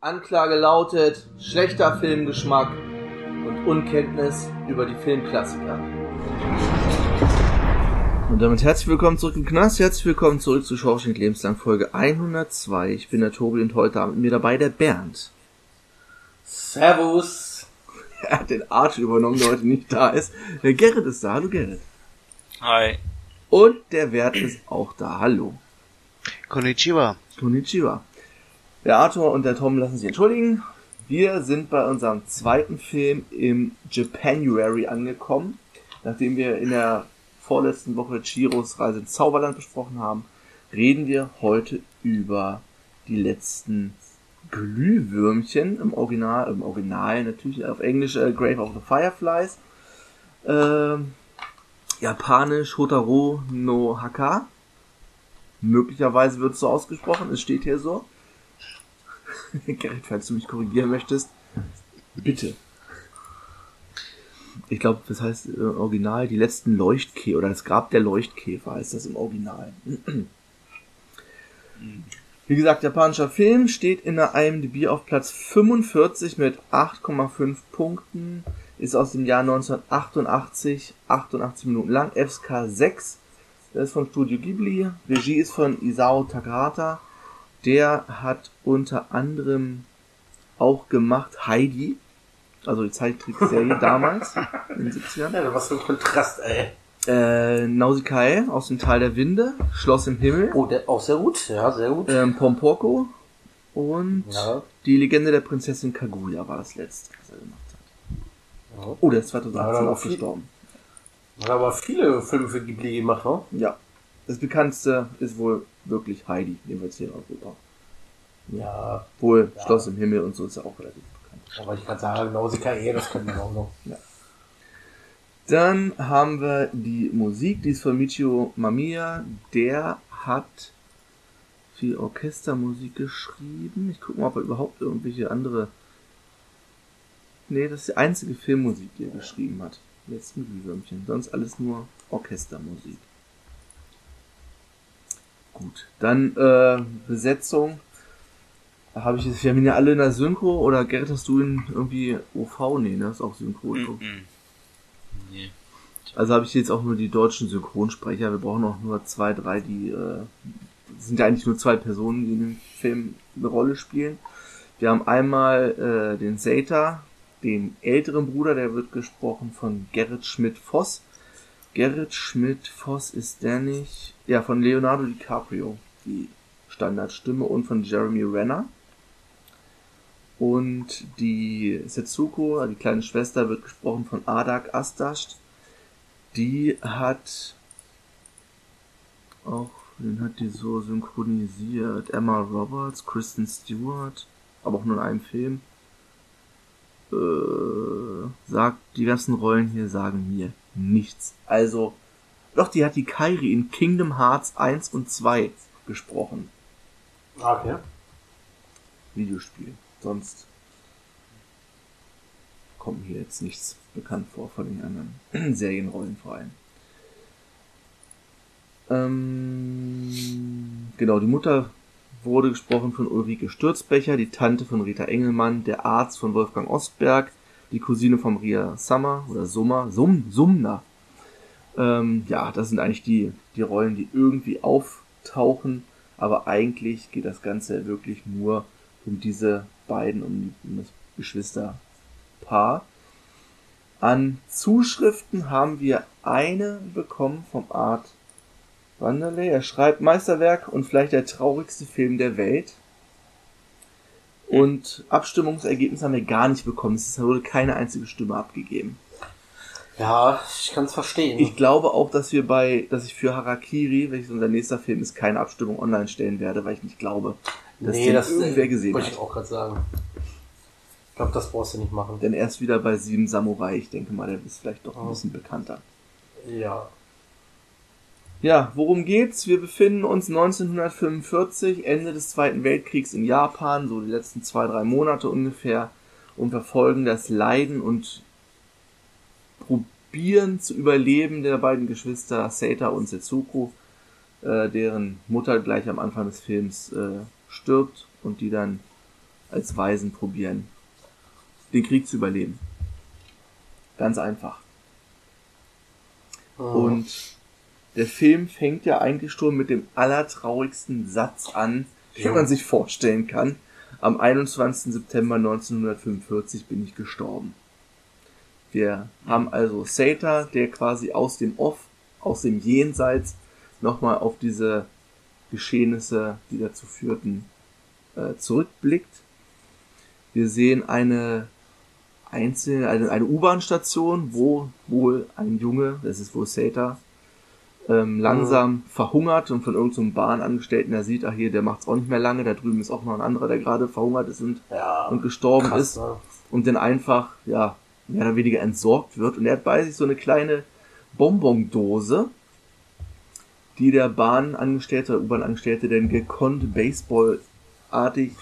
Anklage lautet schlechter Filmgeschmack und Unkenntnis über die Filmklassiker. Und damit herzlich willkommen zurück im Knast, herzlich willkommen zurück zu Schorschink Lebenslang Folge 102. Ich bin der Tobi und heute Abend mit mir dabei der Bernd. Servus. Er hat den Arsch übernommen, der heute nicht da ist. Der Gerrit ist da, hallo Gerrit. Hi. Und der Wert ist auch da, hallo. Konnichiwa. Konnichiwa. Der Arthur und der Tom lassen sich entschuldigen. Wir sind bei unserem zweiten Film im Japanuary angekommen. Nachdem wir in der vorletzten Woche Chiros Reise ins Zauberland besprochen haben, reden wir heute über die letzten Glühwürmchen im Original, im Original natürlich auf Englisch äh, Grave of the Fireflies. Ähm, Japanisch Hotaro no Haka. Möglicherweise wird es so ausgesprochen, es steht hier so. Gerrit, falls du mich korrigieren möchtest, bitte. Ich glaube, das heißt äh, Original die letzten Leuchtkäfer oder das Grab der Leuchtkäfer heißt das im Original. Wie gesagt, japanischer Film steht in der IMDb auf Platz 45 mit 8,5 Punkten, ist aus dem Jahr 1988, 88 Minuten lang, FSK 6, das ist von Studio Ghibli, Regie ist von Isao Takahata, der hat unter anderem auch gemacht Heidi, also die Zeichentrickserie damals, in den 70ern. Ja, was für ein Kontrast, ey. Äh, Nausikae aus dem Tal der Winde, Schloss im Himmel, Oh, der, auch sehr gut. Ja, sehr gut. ähm, Pompoko und Ja. die Legende der Prinzessin Kaguya war das letzte, was er gemacht hat. Ja. Oh, der ist Ja, 2018 aber auch viel- gestorben. Hat aber viele Filme für Ghibli gemacht, ne? Ja. Das bekannteste ist wohl wirklich Heidi, jedenfalls hier in Europa. Ja. Wohl Ja. Schloss im Himmel und so ist ja auch relativ bekannt. Aber ich kann sagen, Nausicaa, eh, das kennt man auch noch. Dann haben wir die Musik, die ist von Michio Mamiya. Der hat viel Orchestermusik geschrieben. Ich gucke mal, ob er überhaupt irgendwelche andere. Nee, das ist die einzige Filmmusik, die er geschrieben hat. Letzten Glühwürmchen. Sonst alles nur Orchestermusik. Gut. Dann äh, Besetzung. Habe ich jetzt, wir haben ihn ja alle in der Synchro oder Gerrit, hast du ihn irgendwie OV? Nee, ne? Das ist auch Synchro. Mhm. Nee. Also habe ich jetzt auch nur die deutschen Synchronsprecher. Wir brauchen auch nur zwei, drei, die äh, sind ja eigentlich nur zwei Personen, die in dem Film eine Rolle spielen. Wir haben einmal äh, den Seita, den älteren Bruder, der wird gesprochen von Gerrit Schmidt-Voss. Gerrit Schmidt-Voss ist der nicht? Ja, von Leonardo DiCaprio, die Standardstimme, und von Jeremy Renner. Und die Setsuko, die kleine Schwester, wird gesprochen von Adak Astast. Die hat auch, den hat die so synchronisiert. Emma Roberts, Kristen Stewart, aber auch nur in einem Film. Äh, sagt, die ganzen Rollen hier sagen mir nichts. Also, doch, die hat die Kairi in Kingdom Hearts 1 und 2 gesprochen. Ah, Okay. Videospiel. Sonst kommt mir jetzt nichts bekannt vor von den anderen Serienrollen vor allem. Ähm, genau, die Mutter wurde gesprochen von Ulrike Stürzbecher, die Tante von Rita Engelmann, der Arzt von Wolfgang Ostberg, die Cousine von Maria Summer oder Summer, Sum, Sumner. Ähm, ja, das sind eigentlich die, die Rollen, die irgendwie auftauchen, aber eigentlich geht das Ganze wirklich nur um diese beiden, um, die, um das Geschwisterpaar. An Zuschriften haben wir eine bekommen vom Art Wanderley. Er schreibt Meisterwerk und vielleicht der traurigste Film der Welt. Und Abstimmungsergebnisse haben wir gar nicht bekommen. Es wurde keine einzige Stimme abgegeben. Ja, ich kann es verstehen. Ich glaube auch, dass wir bei, dass ich für Harakiri, welches unser nächster Film ist, keine Abstimmung online stellen werde, weil ich nicht glaube, dass nee, das irgendwer gesehen wollte hat. ich auch gerade sagen. Ich glaube, das brauchst du nicht machen. Denn er ist wieder bei Sieben Samurai. Ich denke mal, der ist vielleicht doch ein Oh. bisschen bekannter. Ja. Ja, worum geht's? Wir befinden uns 1945, Ende des Zweiten Weltkriegs in Japan, so die letzten zwei, drei Monate ungefähr, und verfolgen das Leiden und probieren zu überleben der beiden Geschwister Seita und Setsuko, äh, deren Mutter gleich am Anfang des Films äh, stirbt und die dann als Waisen probieren, den Krieg zu überleben. Ganz einfach. Mhm. Und der Film fängt ja eigentlich schon mit dem allertraurigsten Satz an, den Jo. man sich vorstellen kann. Am 21. September 1945 bin ich gestorben. Wir haben also Sata, der quasi aus dem Off, aus dem Jenseits nochmal auf diese Geschehnisse, die dazu führten, äh, zurückblickt. Wir sehen eine einzelne, eine, eine U-Bahn-Station, wo wohl ein Junge, das ist wohl Sata, ähm, langsam verhungert und von irgendeinem Bahnangestellten, der sieht, ach hier, der macht's auch nicht mehr lange, da drüben ist auch noch ein anderer, der gerade verhungert ist und, Ja, und gestorben krass, ist ne? und dann einfach, ja, mehr oder weniger entsorgt wird. Und er hat bei sich so eine kleine Bonbondose, die der Bahnangestellte U-Bahn-Angestellte dann gekonnt Baseball-artig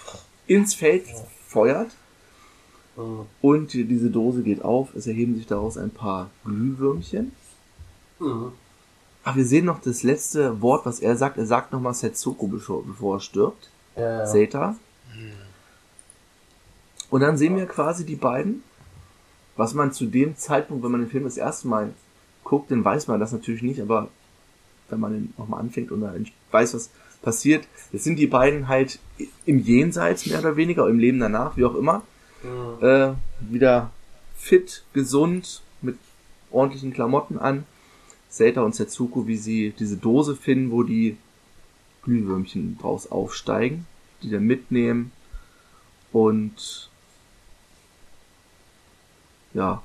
ins Feld feuert. Mhm. Und diese Dose geht auf. Es erheben sich daraus ein paar Glühwürmchen. Mhm. Ach, wir sehen noch das letzte Wort, was er sagt. Er sagt nochmal Setsuko, bevor, bevor er stirbt. Ja, ja. Seta. Und dann sehen wir quasi die beiden. Was man zu dem Zeitpunkt, wenn man den Film das erste Mal guckt, dann weiß man das natürlich nicht, aber wenn man den nochmal anfängt und dann weiß, was passiert, das sind die beiden halt im Jenseits mehr oder weniger, im Leben danach, wie auch immer, Mhm. äh, wieder fit, gesund, mit ordentlichen Klamotten an. Seta und Setsuko, wie sie diese Dose finden, wo die Glühwürmchen draus aufsteigen, die dann mitnehmen und ja,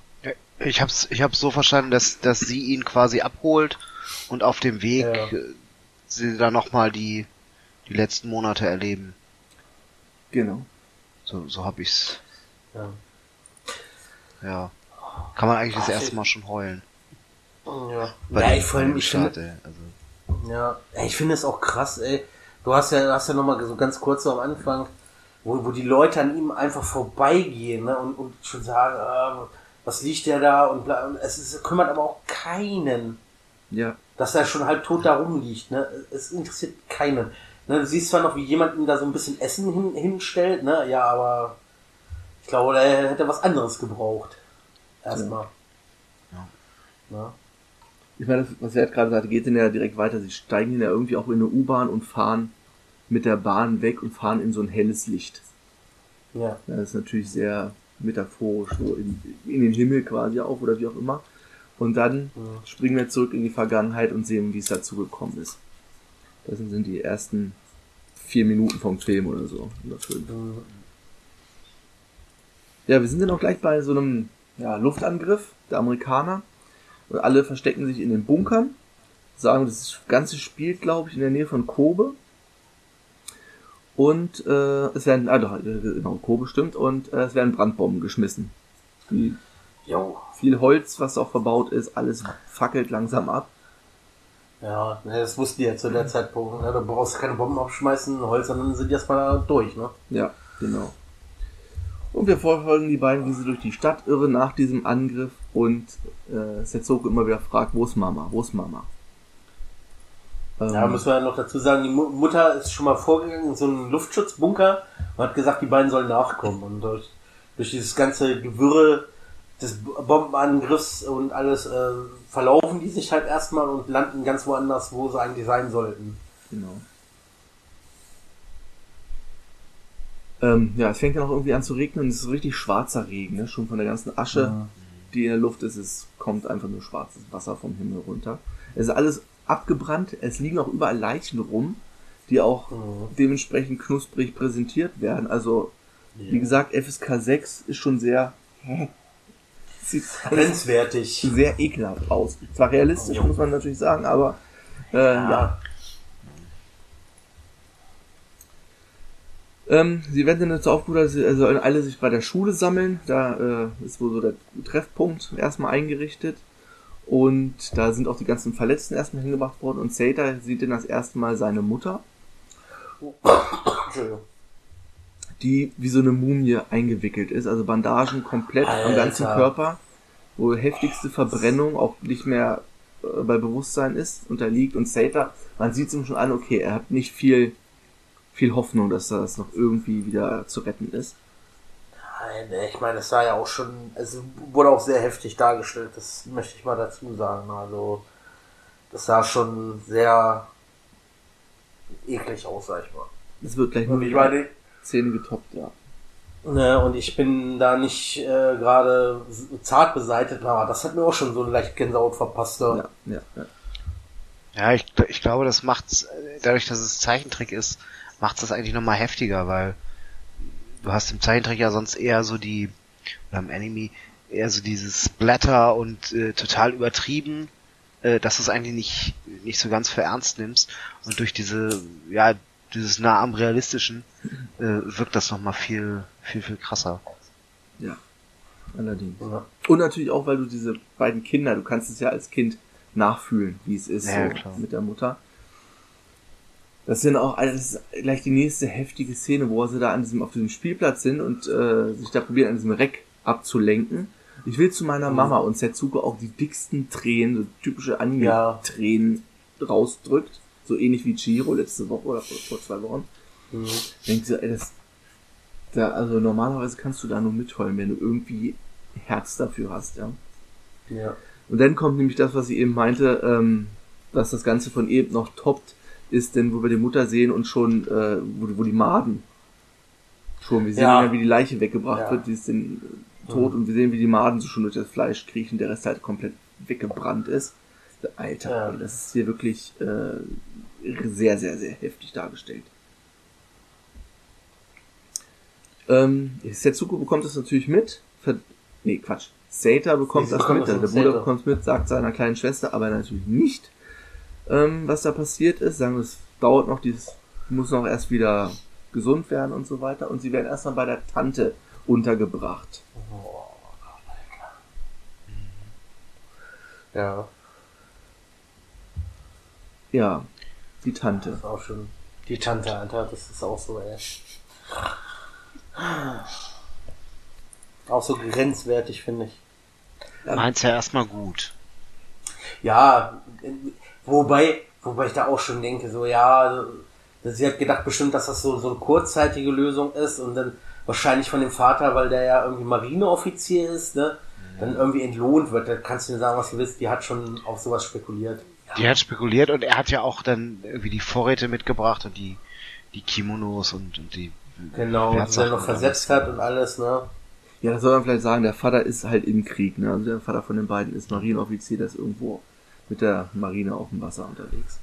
Ich hab's, ich hab's so verstanden, dass, dass sie ihn quasi abholt und auf dem Weg Ja. äh, sie dann nochmal die, die letzten Monate erleben. genau. So, so hab ich's. Ja. Ja. Kann man eigentlich das Ach, erste ich- Mal schon heulen. Ja, Bei ja ich, vor allem, ich Start, finde. Also, ja, ich finde es auch krass, ey. Du hast ja, hast ja nochmal so ganz kurz so am Anfang, wo, wo die Leute an ihm einfach vorbeigehen, ne, und, und schon sagen, äh, was liegt der da und bla, und es ist, kümmert aber auch keinen, Ja, dass er schon halb tot da rumliegt, ne. Es interessiert keinen. Ne, du siehst zwar noch, wie jemand ihm da so ein bisschen Essen hin, hinstellt, ne, ja, aber ich glaube, der hätte was anderes gebraucht. Erstmal. Ja. Ne? Ich meine, das, was er gerade sagte, geht dann ja direkt weiter. Sie steigen ja irgendwie auch in eine U-Bahn und fahren mit der Bahn weg und fahren in so ein helles Licht. Ja. Ja, das ist natürlich sehr metaphorisch, so in, in den Himmel quasi auch oder wie auch immer. Und dann Mhm. springen wir zurück in die Vergangenheit und sehen, wie es dazu gekommen ist. Das sind die ersten vier Minuten vom Film oder so. Oder fünf. Ja, wir sind dann auch gleich bei so einem ja, Luftangriff der Amerikaner. Und alle verstecken sich in den Bunkern. Sagen, das Ganze spielt, glaube ich, in der Nähe von Kobe. Und äh, es werden, ah, doch, äh, genau, Kobe stimmt, und äh, es werden Brandbomben geschmissen. Die, Jo. viel Holz, was auch verbaut ist, alles fackelt langsam ab. Ja, ne, das wussten die ja zu der Zeitpunkt. Ne? Du brauchst keine Bomben aufschmeißen, Holz, sondern sind die erstmal durch, ne? Ja, genau. Und wir verfolgen die beiden, wie sie durch die Stadt irren nach diesem Angriff und äh, Setsuko immer wieder fragt, wo ist Mama, wo ist Mama? Ähm, Ja, müssen wir ja noch dazu sagen, die Mu Mutter ist schon mal vorgegangen in so einen Luftschutzbunker und hat gesagt, die beiden sollen nachkommen. Und durch, durch dieses ganze Gewürre des Bombenangriffs und alles äh, verlaufen die sich halt erstmal und landen ganz woanders, wo sie eigentlich sein sollten. Genau. Ähm, ja, es fängt dann auch irgendwie an zu regnen und es ist richtig schwarzer Regen, ne? schon von der ganzen Asche, die in der Luft ist, es kommt einfach nur schwarzes Wasser vom Himmel runter. Es ist alles abgebrannt, es liegen auch überall Leichen rum, die auch Mhm. dementsprechend knusprig präsentiert werden. Also, wie gesagt, FSK 6 ist schon sehr, sieht Grenzwertig. sehr ekelhaft aus. Zwar realistisch, Jo. muss man natürlich sagen, aber äh, ja. Ähm, sie werden dann dazu aufgerufen, dass sie also alle sich bei der Schule sammeln. Da äh, ist wohl so der Treffpunkt erstmal eingerichtet. Und da sind auch die ganzen Verletzten erstmal hingebracht worden. Und Sata sieht dann das erste Mal seine Mutter, die wie so eine Mumie eingewickelt ist. Also Bandagen komplett am Alter. ganzen Körper. Wo heftigste Verbrennung auch nicht mehr äh, bei Bewusstsein ist, unterliegt. Und Sata, man sieht es ihm schon an, okay, er hat nicht viel, viel Hoffnung, dass das noch irgendwie wieder zu retten ist. Nein, ich meine, es war ja auch schon, es wurde auch sehr heftig dargestellt, das möchte ich mal dazu sagen. Also, das sah schon sehr eklig aus, sag ich mal. Es wird gleich nur ich die meine, Szene getoppt, ja. ne, und ich bin da nicht äh, gerade zart beseitigt, aber das hat mir auch schon so eine leicht Gänsehaut verpasst. Ne? Ja, ja, ja. Ja, ich, ich glaube, das macht's, äh, dadurch, dass es Zeichentrick ist, macht's das eigentlich nochmal heftiger, weil du hast im Zeichentrick ja sonst eher so die, oder im Anime, eher so dieses Blätter und äh, total übertrieben, äh, dass du es eigentlich nicht, nicht so ganz für ernst nimmst. Und durch diese, ja, dieses nah am realistischen, äh, wirkt das nochmal viel, viel, viel krasser. Ja, allerdings. Ja. Und natürlich auch, weil du diese beiden Kinder, du kannst es ja als Kind nachfühlen, wie es ist Ja, so klar. mit der Mutter. Das sind auch, also das ist gleich die nächste heftige Szene, wo sie da an diesem, auf diesem Spielplatz sind und äh, sich da probieren, an diesem Reck abzulenken. Ich will zu meiner Mhm. Mama und Setsuko auch die dicksten Tränen, so typische Anime-Tränen rausdrückt. So ähnlich wie Chiro letzte Woche oder vor, vor zwei Wochen. Mhm. Denkt so, ey, das, da, also normalerweise kannst du da nur mitheulen, wenn du irgendwie Herz dafür hast, ja. Ja. Und dann kommt nämlich das, was sie eben meinte, ähm, dass das Ganze von eben noch toppt, ist denn, wo wir die Mutter sehen und schon, äh, wo, wo die Maden schon, wir sehen Ja. ja, wie die Leiche weggebracht Ja. wird, die ist dann äh, tot und wir sehen, wie die Maden so schon durch das Fleisch kriechen, der Rest halt komplett weggebrannt ist. Alter, Ja. ey, das ist hier wirklich äh, sehr, sehr, sehr heftig dargestellt. Ähm, Setsuko bekommt das natürlich mit. Ver nee, Quatsch. Seta bekommt Sie das mit. das Der Bruder bekommt es mit, sagt seiner kleinen Schwester, aber natürlich nicht, ähm, was da passiert ist. Sagen, es dauert noch, dieses muss noch erst wieder gesund werden und so weiter. Und sie werden erstmal bei der Tante untergebracht. Ja, Ja, die das Tante. ist auch schon. Die Tante, Alter, das ist auch so, ey. Auch so grenzwertig, finde ich. Meint's ja erstmal gut. Ja, wobei, wobei ich da auch schon denke, so, ja, sie hat gedacht bestimmt, dass das so, so eine kurzzeitige Lösung ist und dann wahrscheinlich von dem Vater, weil der ja irgendwie Marineoffizier ist, ne, dann irgendwie entlohnt wird. Da kannst du mir sagen, was du willst, die hat schon auf sowas spekuliert. Die hat spekuliert und er hat ja auch dann irgendwie die Vorräte mitgebracht und die, die Kimonos und, und die Genau, Wertsachen dann noch versetzt hat und alles, ne. Ja, das soll man vielleicht sagen, der Vater ist halt im Krieg, ne? Also der Vater von den beiden ist Marineoffizier, der ist irgendwo mit der Marine auf dem Wasser unterwegs.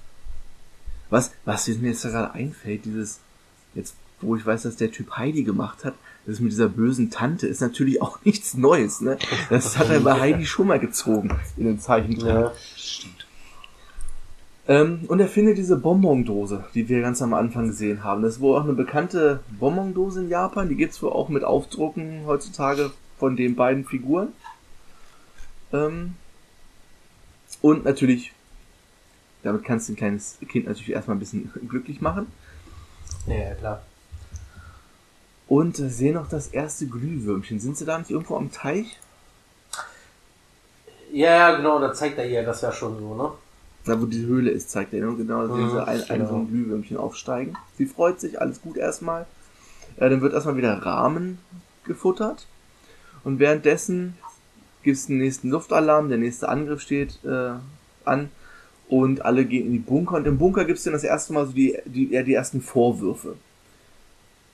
Was, was mir jetzt gerade einfällt, dieses, jetzt, wo ich weiß, dass der Typ Heidi gemacht hat, das mit dieser bösen Tante ist natürlich auch nichts Neues, ne? Das hat er bei Heidi schon mal gezogen in den Zeichentrick. Ja. Ähm, und er findet diese Bonbondose, die wir ganz am Anfang gesehen haben. Das ist wohl auch eine bekannte Bonbondose in Japan. Die gibt's wohl auch mit Aufdrucken heutzutage von den beiden Figuren. Ähm, und natürlich, damit kannst du ein kleines Kind natürlich erstmal ein bisschen glücklich machen. Ja, ja, klar. Und äh, sehen noch das erste Glühwürmchen. Sind sie da nicht irgendwo am Teich? Ja, genau, da zeigt er ihr das ja schon so, ne? Da wo die Höhle ist, zeigt er. ne? Genau, da sehen Mhm, sie ein, ein genau. so ein Glühwürmchen aufsteigen. Sie freut sich, alles gut erstmal. Äh, dann wird erstmal wieder Rahmen gefuttert. Und währenddessen gibt es den nächsten Luftalarm, der nächste Angriff steht äh, an. Und alle gehen in die Bunker. Und im Bunker gibt es dann das erste Mal so die, die, eher die ersten Vorwürfe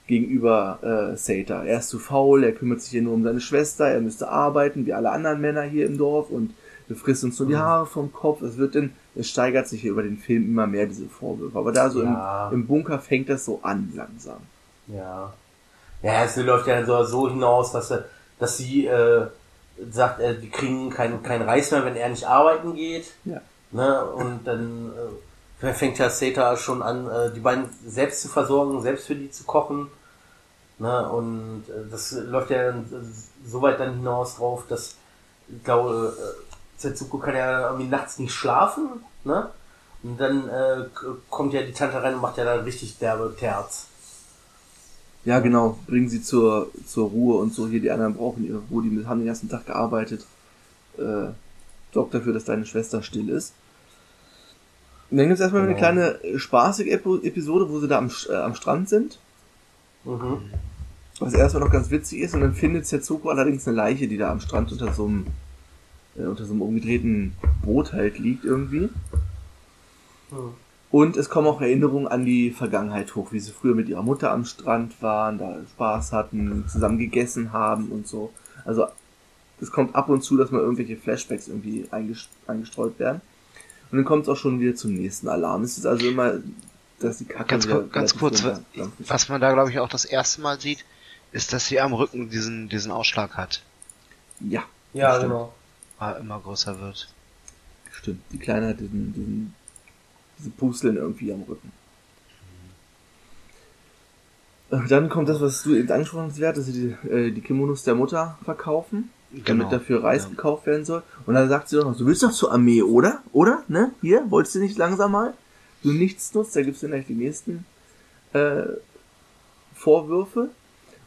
gegenüber äh, Sata. Er ist zu faul, er kümmert sich hier nur um seine Schwester, er müsste arbeiten, wie alle anderen Männer hier im Dorf und du frisst uns nur die Haare vom Kopf. Es wird dann, es steigert sich hier über den Film immer mehr, diese Vorwürfe. Aber da so Ja. im, im Bunker fängt das so an, langsam. Ja. Ja, es läuft ja so, so hinaus, dass, er- dass sie äh, sagt, äh, die kriegen keinen kein Reis mehr, wenn er nicht arbeiten geht. Ja. Ne? Und dann äh, fängt ja Seta schon an, äh, die beiden selbst zu versorgen, selbst für die zu kochen. Ne? Und äh, das läuft ja dann äh, so weit dann hinaus drauf, dass ich glaube, äh, Setsuko kann ja irgendwie nachts nicht schlafen. Ne? Und dann äh, kommt ja die Tante rein und macht ja dann richtig derbe Terz. Ja, genau. Bringen sie zur, zur Ruhe und so. Hier, die anderen brauchen ihre Ruhe. Die haben den ganzen Tag gearbeitet. Äh, sorgt dafür, dass deine Schwester still ist. Und dann gibt es erstmal eine Genau. kleine äh, spaßige Episode, wo sie da am, äh, am Strand sind. Mhm. Was erstmal noch ganz witzig ist, und dann findet Setsuko allerdings eine Leiche, die da am Strand unter so einem, äh, unter so einem umgedrehten Boot halt liegt irgendwie. Hm. Und es kommen auch Erinnerungen an die Vergangenheit hoch, wie sie früher mit ihrer Mutter am Strand waren, da Spaß hatten, zusammen gegessen haben und so. Also es kommt ab und zu, dass mal irgendwelche Flashbacks irgendwie einges- eingestreut werden. Und dann kommt es auch schon wieder zum nächsten Alarm. Es ist also immer, dass die Kacke Ganz, wieder kur ganz kurz, was, was man da glaube ich auch das erste Mal sieht, ist, dass sie am Rücken diesen, diesen Ausschlag hat. Ja, Ja, Stimmt. genau. weil er immer größer wird. stimmt. Die Kleine hat diesen, diesen, diese Pusteln irgendwie am Rücken. Äh, Dann kommt das, was du eben angesprochen hast, dass sie die, äh, die Kimonos der Mutter verkaufen. damit dafür Reis Ja. gekauft werden soll. Und dann sagt sie doch noch, du willst doch zur Armee, oder? Oder? Ne? Hier, wolltest du nicht langsam mal? Du nichts nutzt, da gibt's dann gleich die nächsten äh, Vorwürfe.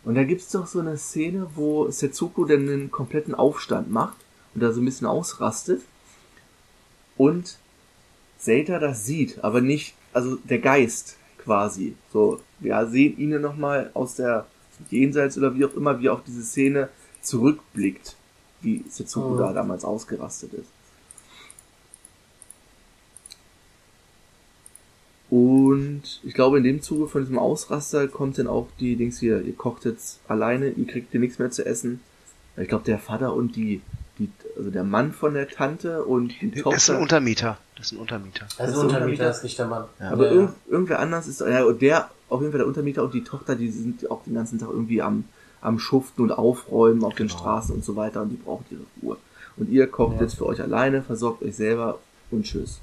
Und da gibt's doch so eine Szene, wo Setsuko dann einen kompletten Aufstand macht und da so ein bisschen ausrastet. Und Seita das sieht, aber nicht, also der Geist quasi. So, wir sehen ihn nochmal aus der Jenseits oder wie auch immer, wie auf diese Szene zurückblickt, wie Setsuko Mhm. da damals ausgerastet ist. Und ich glaube, in dem Zuge von diesem Ausraster kommt dann auch die Dings hier, ihr kocht jetzt alleine, ihr kriegt hier nichts mehr zu essen. Ich glaube, der Vater und die, die, also der Mann von der Tante und die Das ist ein Tochter. Untermieter. Das ist ein Untermieter. Also Das ist Untermieter Untermieter? ist nicht der Mann. Ja. Aber Ja, irgend, irgendwer anders ist, ja, und der, auf jeden Fall der Untermieter und die Tochter, die sind auch den ganzen Tag irgendwie am, am Schuften und Aufräumen auf den Genau. Straßen und so weiter und die braucht ihre Ruhe. Und ihr kocht Ja. jetzt für euch alleine, versorgt euch selber und tschüss.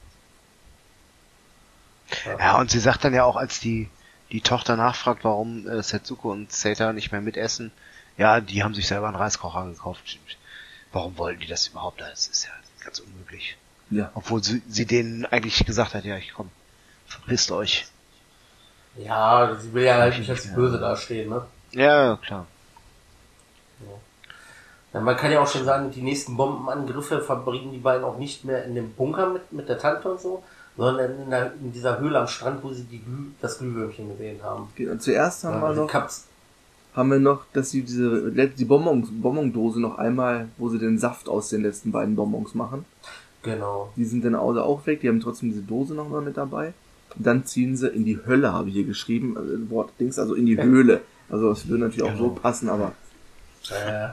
Ja, und sie sagt dann ja auch, als die, die Tochter nachfragt, warum äh, Setsuko und Seita nicht mehr mitessen, ja, die haben sich selber einen Reiskocher gekauft. Warum wollten die das überhaupt? Das ist ja ganz unmöglich. Ja. Obwohl sie, sie denen eigentlich gesagt hat, ja, ich komm, verpisst euch. Ja, sie will ja halt nicht als böse dastehen, ne? Ja, klar. Ja, man kann ja auch schon sagen, die nächsten Bombenangriffe verbringen die beiden auch nicht mehr in dem Bunker mit, mit der Tante und so, sondern in, der, in dieser Höhle am Strand, wo sie die Glüh, das Glühwürmchen gesehen haben. Zuerst haben Ja, wir noch, Kaps, haben wir noch, dass sie diese, die Bonbons, Bonbondose noch einmal, wo sie den Saft aus den letzten beiden Bonbons machen. genau. Die sind dann also auch weg, die haben trotzdem diese Dose noch mal mit dabei. Und dann ziehen sie in die Hölle, habe ich hier geschrieben, also Wort Dings, also in die Höhle. Also das würde natürlich auch so Genau. passen, aber Äh,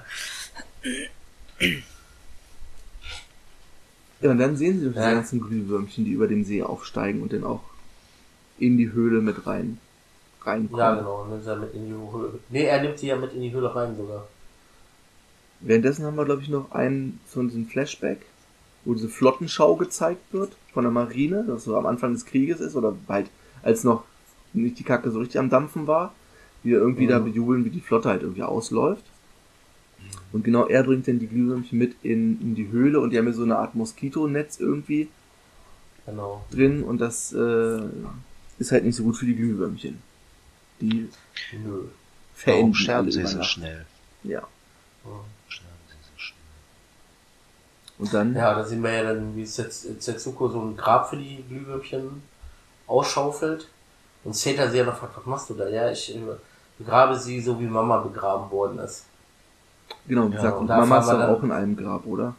Ja, und dann sehen sie doch Ja. ganzen Glühwürmchen, die über dem See aufsteigen und dann auch in die Höhle mit rein, reinkommen. ja, genau. Nimmt er mit in die Höhle. Nee, er nimmt sie ja mit in die Höhle rein sogar. Währenddessen haben wir, glaube ich, noch einen von diesem Flashback, wo diese Flottenschau gezeigt wird von der Marine, das so am Anfang des Krieges ist, oder bald, als noch nicht die Kacke so richtig am Dampfen war, die irgendwie Mhm. da bejubeln, wie die Flotte halt irgendwie ausläuft. Und genau er bringt dann die Glühwürmchen mit in, in die Höhle und die haben ja so eine Art Moskitonetz irgendwie Genau. drin und das äh, ist halt nicht so gut für die Glühwürmchen. Die Nö. Warum verenden sterben alle sie so schnell? Ja. Ja. Sterben sie so schnell. Und dann Ja, da sehen wir ja dann, wie Sets- Setsuko so ein Grab für die Glühwürmchen ausschaufelt. Und Seta sie ja noch fragt, was machst du da? Ja, ich äh, begrabe sie so, wie Mama begraben worden ist. Genau, wie Ja, gesagt, und und Mama ist dann- auch in einem Grab, oder?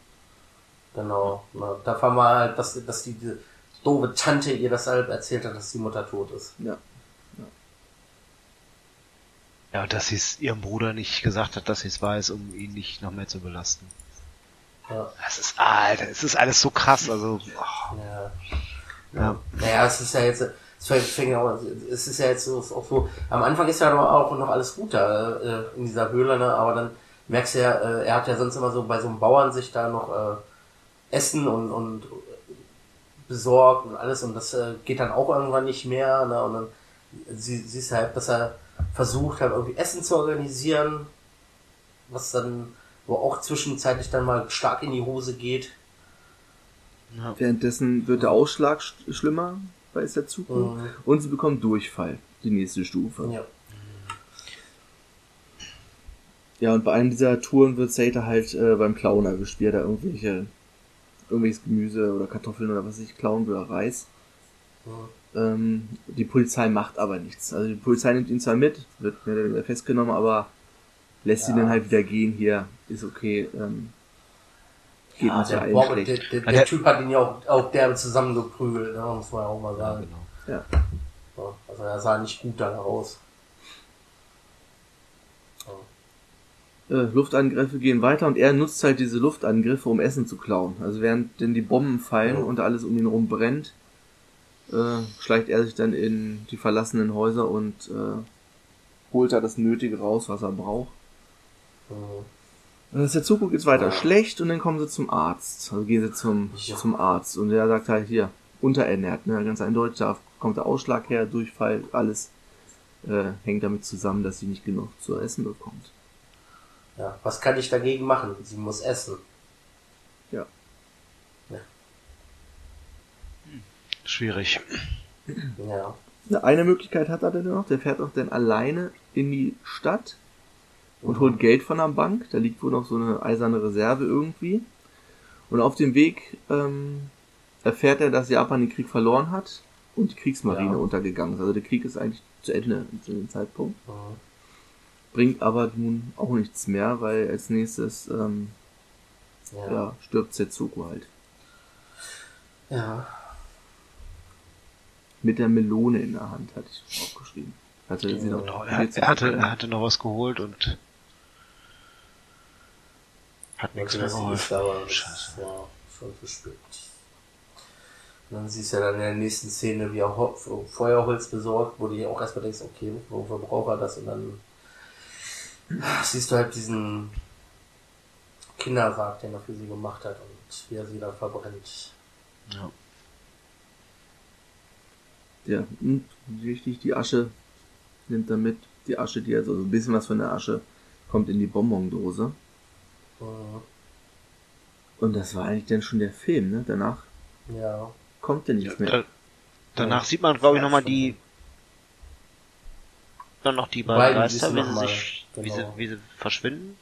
Genau. Na, da fahren wir halt, dass, dass die, diese doofe Tante ihr deshalb erzählt hat, dass die Mutter tot ist. Ja. Ja, dass sie es ihrem Bruder nicht gesagt hat, dass sie es weiß, um ihn nicht noch mehr zu belasten. Ja. Das ist, Alter, es ist alles so krass, also, oh, Ja. ja. Naja, es ist ja jetzt, es fängt- ja auch- es ist ja jetzt so, auch so, am Anfang ist ja noch auch noch alles gut da, äh, in dieser Höhle, ne, aber dann merkst du ja, äh, er hat ja sonst immer so bei so einem Bauern sich da noch, äh, Essen und, und besorgt und alles und das äh, geht dann auch irgendwann nicht mehr, ne, und dann sie, siehst du halt, dass er versucht halt irgendwie Essen zu organisieren, was dann, wo auch zwischenzeitlich dann mal stark in die Hose geht. ja. Währenddessen wird der Ausschlag sch schlimmer bei Setsuko Mhm. und sie bekommt Durchfall, die nächste Stufe. Ja. Ja, und bei einem dieser Touren wird Sata halt äh, beim Klauen erwischt, wie er da irgendwelche, irgendwelches Gemüse oder Kartoffeln oder was weiß ich klauen will, oder Reis. Mhm. Ähm, die Polizei macht aber nichts. Also die Polizei nimmt ihn zwar mit, wird mehr oder weniger festgenommen, aber lässt Ja. ihn dann halt wieder gehen hier, ist okay, ähm, geht Ja, der, Bob, der, der, der der- Typ hat ihn ja auch, auch derbe zusammengeprügelt, ne? muss man ja auch mal Ja, sagen. genau. Ja. Ja, also er sah nicht gut dann aus. Äh, Luftangriffe gehen weiter und er nutzt halt diese Luftangriffe, um Essen zu klauen. Also während denn die Bomben fallen Ja. und alles um ihn rum brennt, äh, schleicht er sich dann in die verlassenen Häuser und äh, holt da das Nötige raus, was er braucht. Mhm. Und das der Zukunft geht's weiter Ja. schlecht und dann kommen sie zum Arzt. Also gehen sie zum, Ja. zum Arzt und der sagt halt hier, unterernährt, ne, ganz eindeutig, da kommt der Ausschlag her, Durchfall, alles äh, hängt damit zusammen, dass sie nicht genug zu essen bekommt. Ja, was kann ich dagegen machen? Sie muss essen. Schwierig. Ja. Ja, Eine Möglichkeit hat er denn noch, der fährt auch dann alleine in die Stadt und holt Geld von der Bank. Da liegt wohl noch so eine eiserne Reserve irgendwie. Und auf dem Weg ähm, erfährt er, dass Japan den Krieg verloren hat und die Kriegsmarine Ja. untergegangen ist. Also der Krieg ist eigentlich zu Ende zu dem Zeitpunkt. Mhm. Bringt aber nun auch nichts mehr, weil als nächstes ähm, Ja. ja, stirbt Setsuko halt. ja. Mit der Melone in der Hand, hatte ich aufgeschrieben. Hatte sie noch Genau, er, er, hatte, er hatte noch was geholt und hat nichts mehr aber das Scheiße. ja, schon. Und dann siehst du ja dann in der nächsten Szene, wie er Ho Feuerholz besorgt, wo du dir auch erstmal denkst, okay, wofür braucht er das? Und dann siehst du halt diesen Kindersarg, den er für sie gemacht hat und wie er sie dann verbrennt. Ja. Ja, und richtig, die Asche nimmt er mit. Die Asche, die also so ein bisschen was von der Asche kommt in die Bonbondose. Mhm. Und das war eigentlich dann schon der Film, ne? Danach Ja. kommt ja nichts mehr. Da, danach sieht man, glaube ich, nochmal die dann noch die beiden Geister, wie sie sich, wie sie, genau. wie sie verschwinden.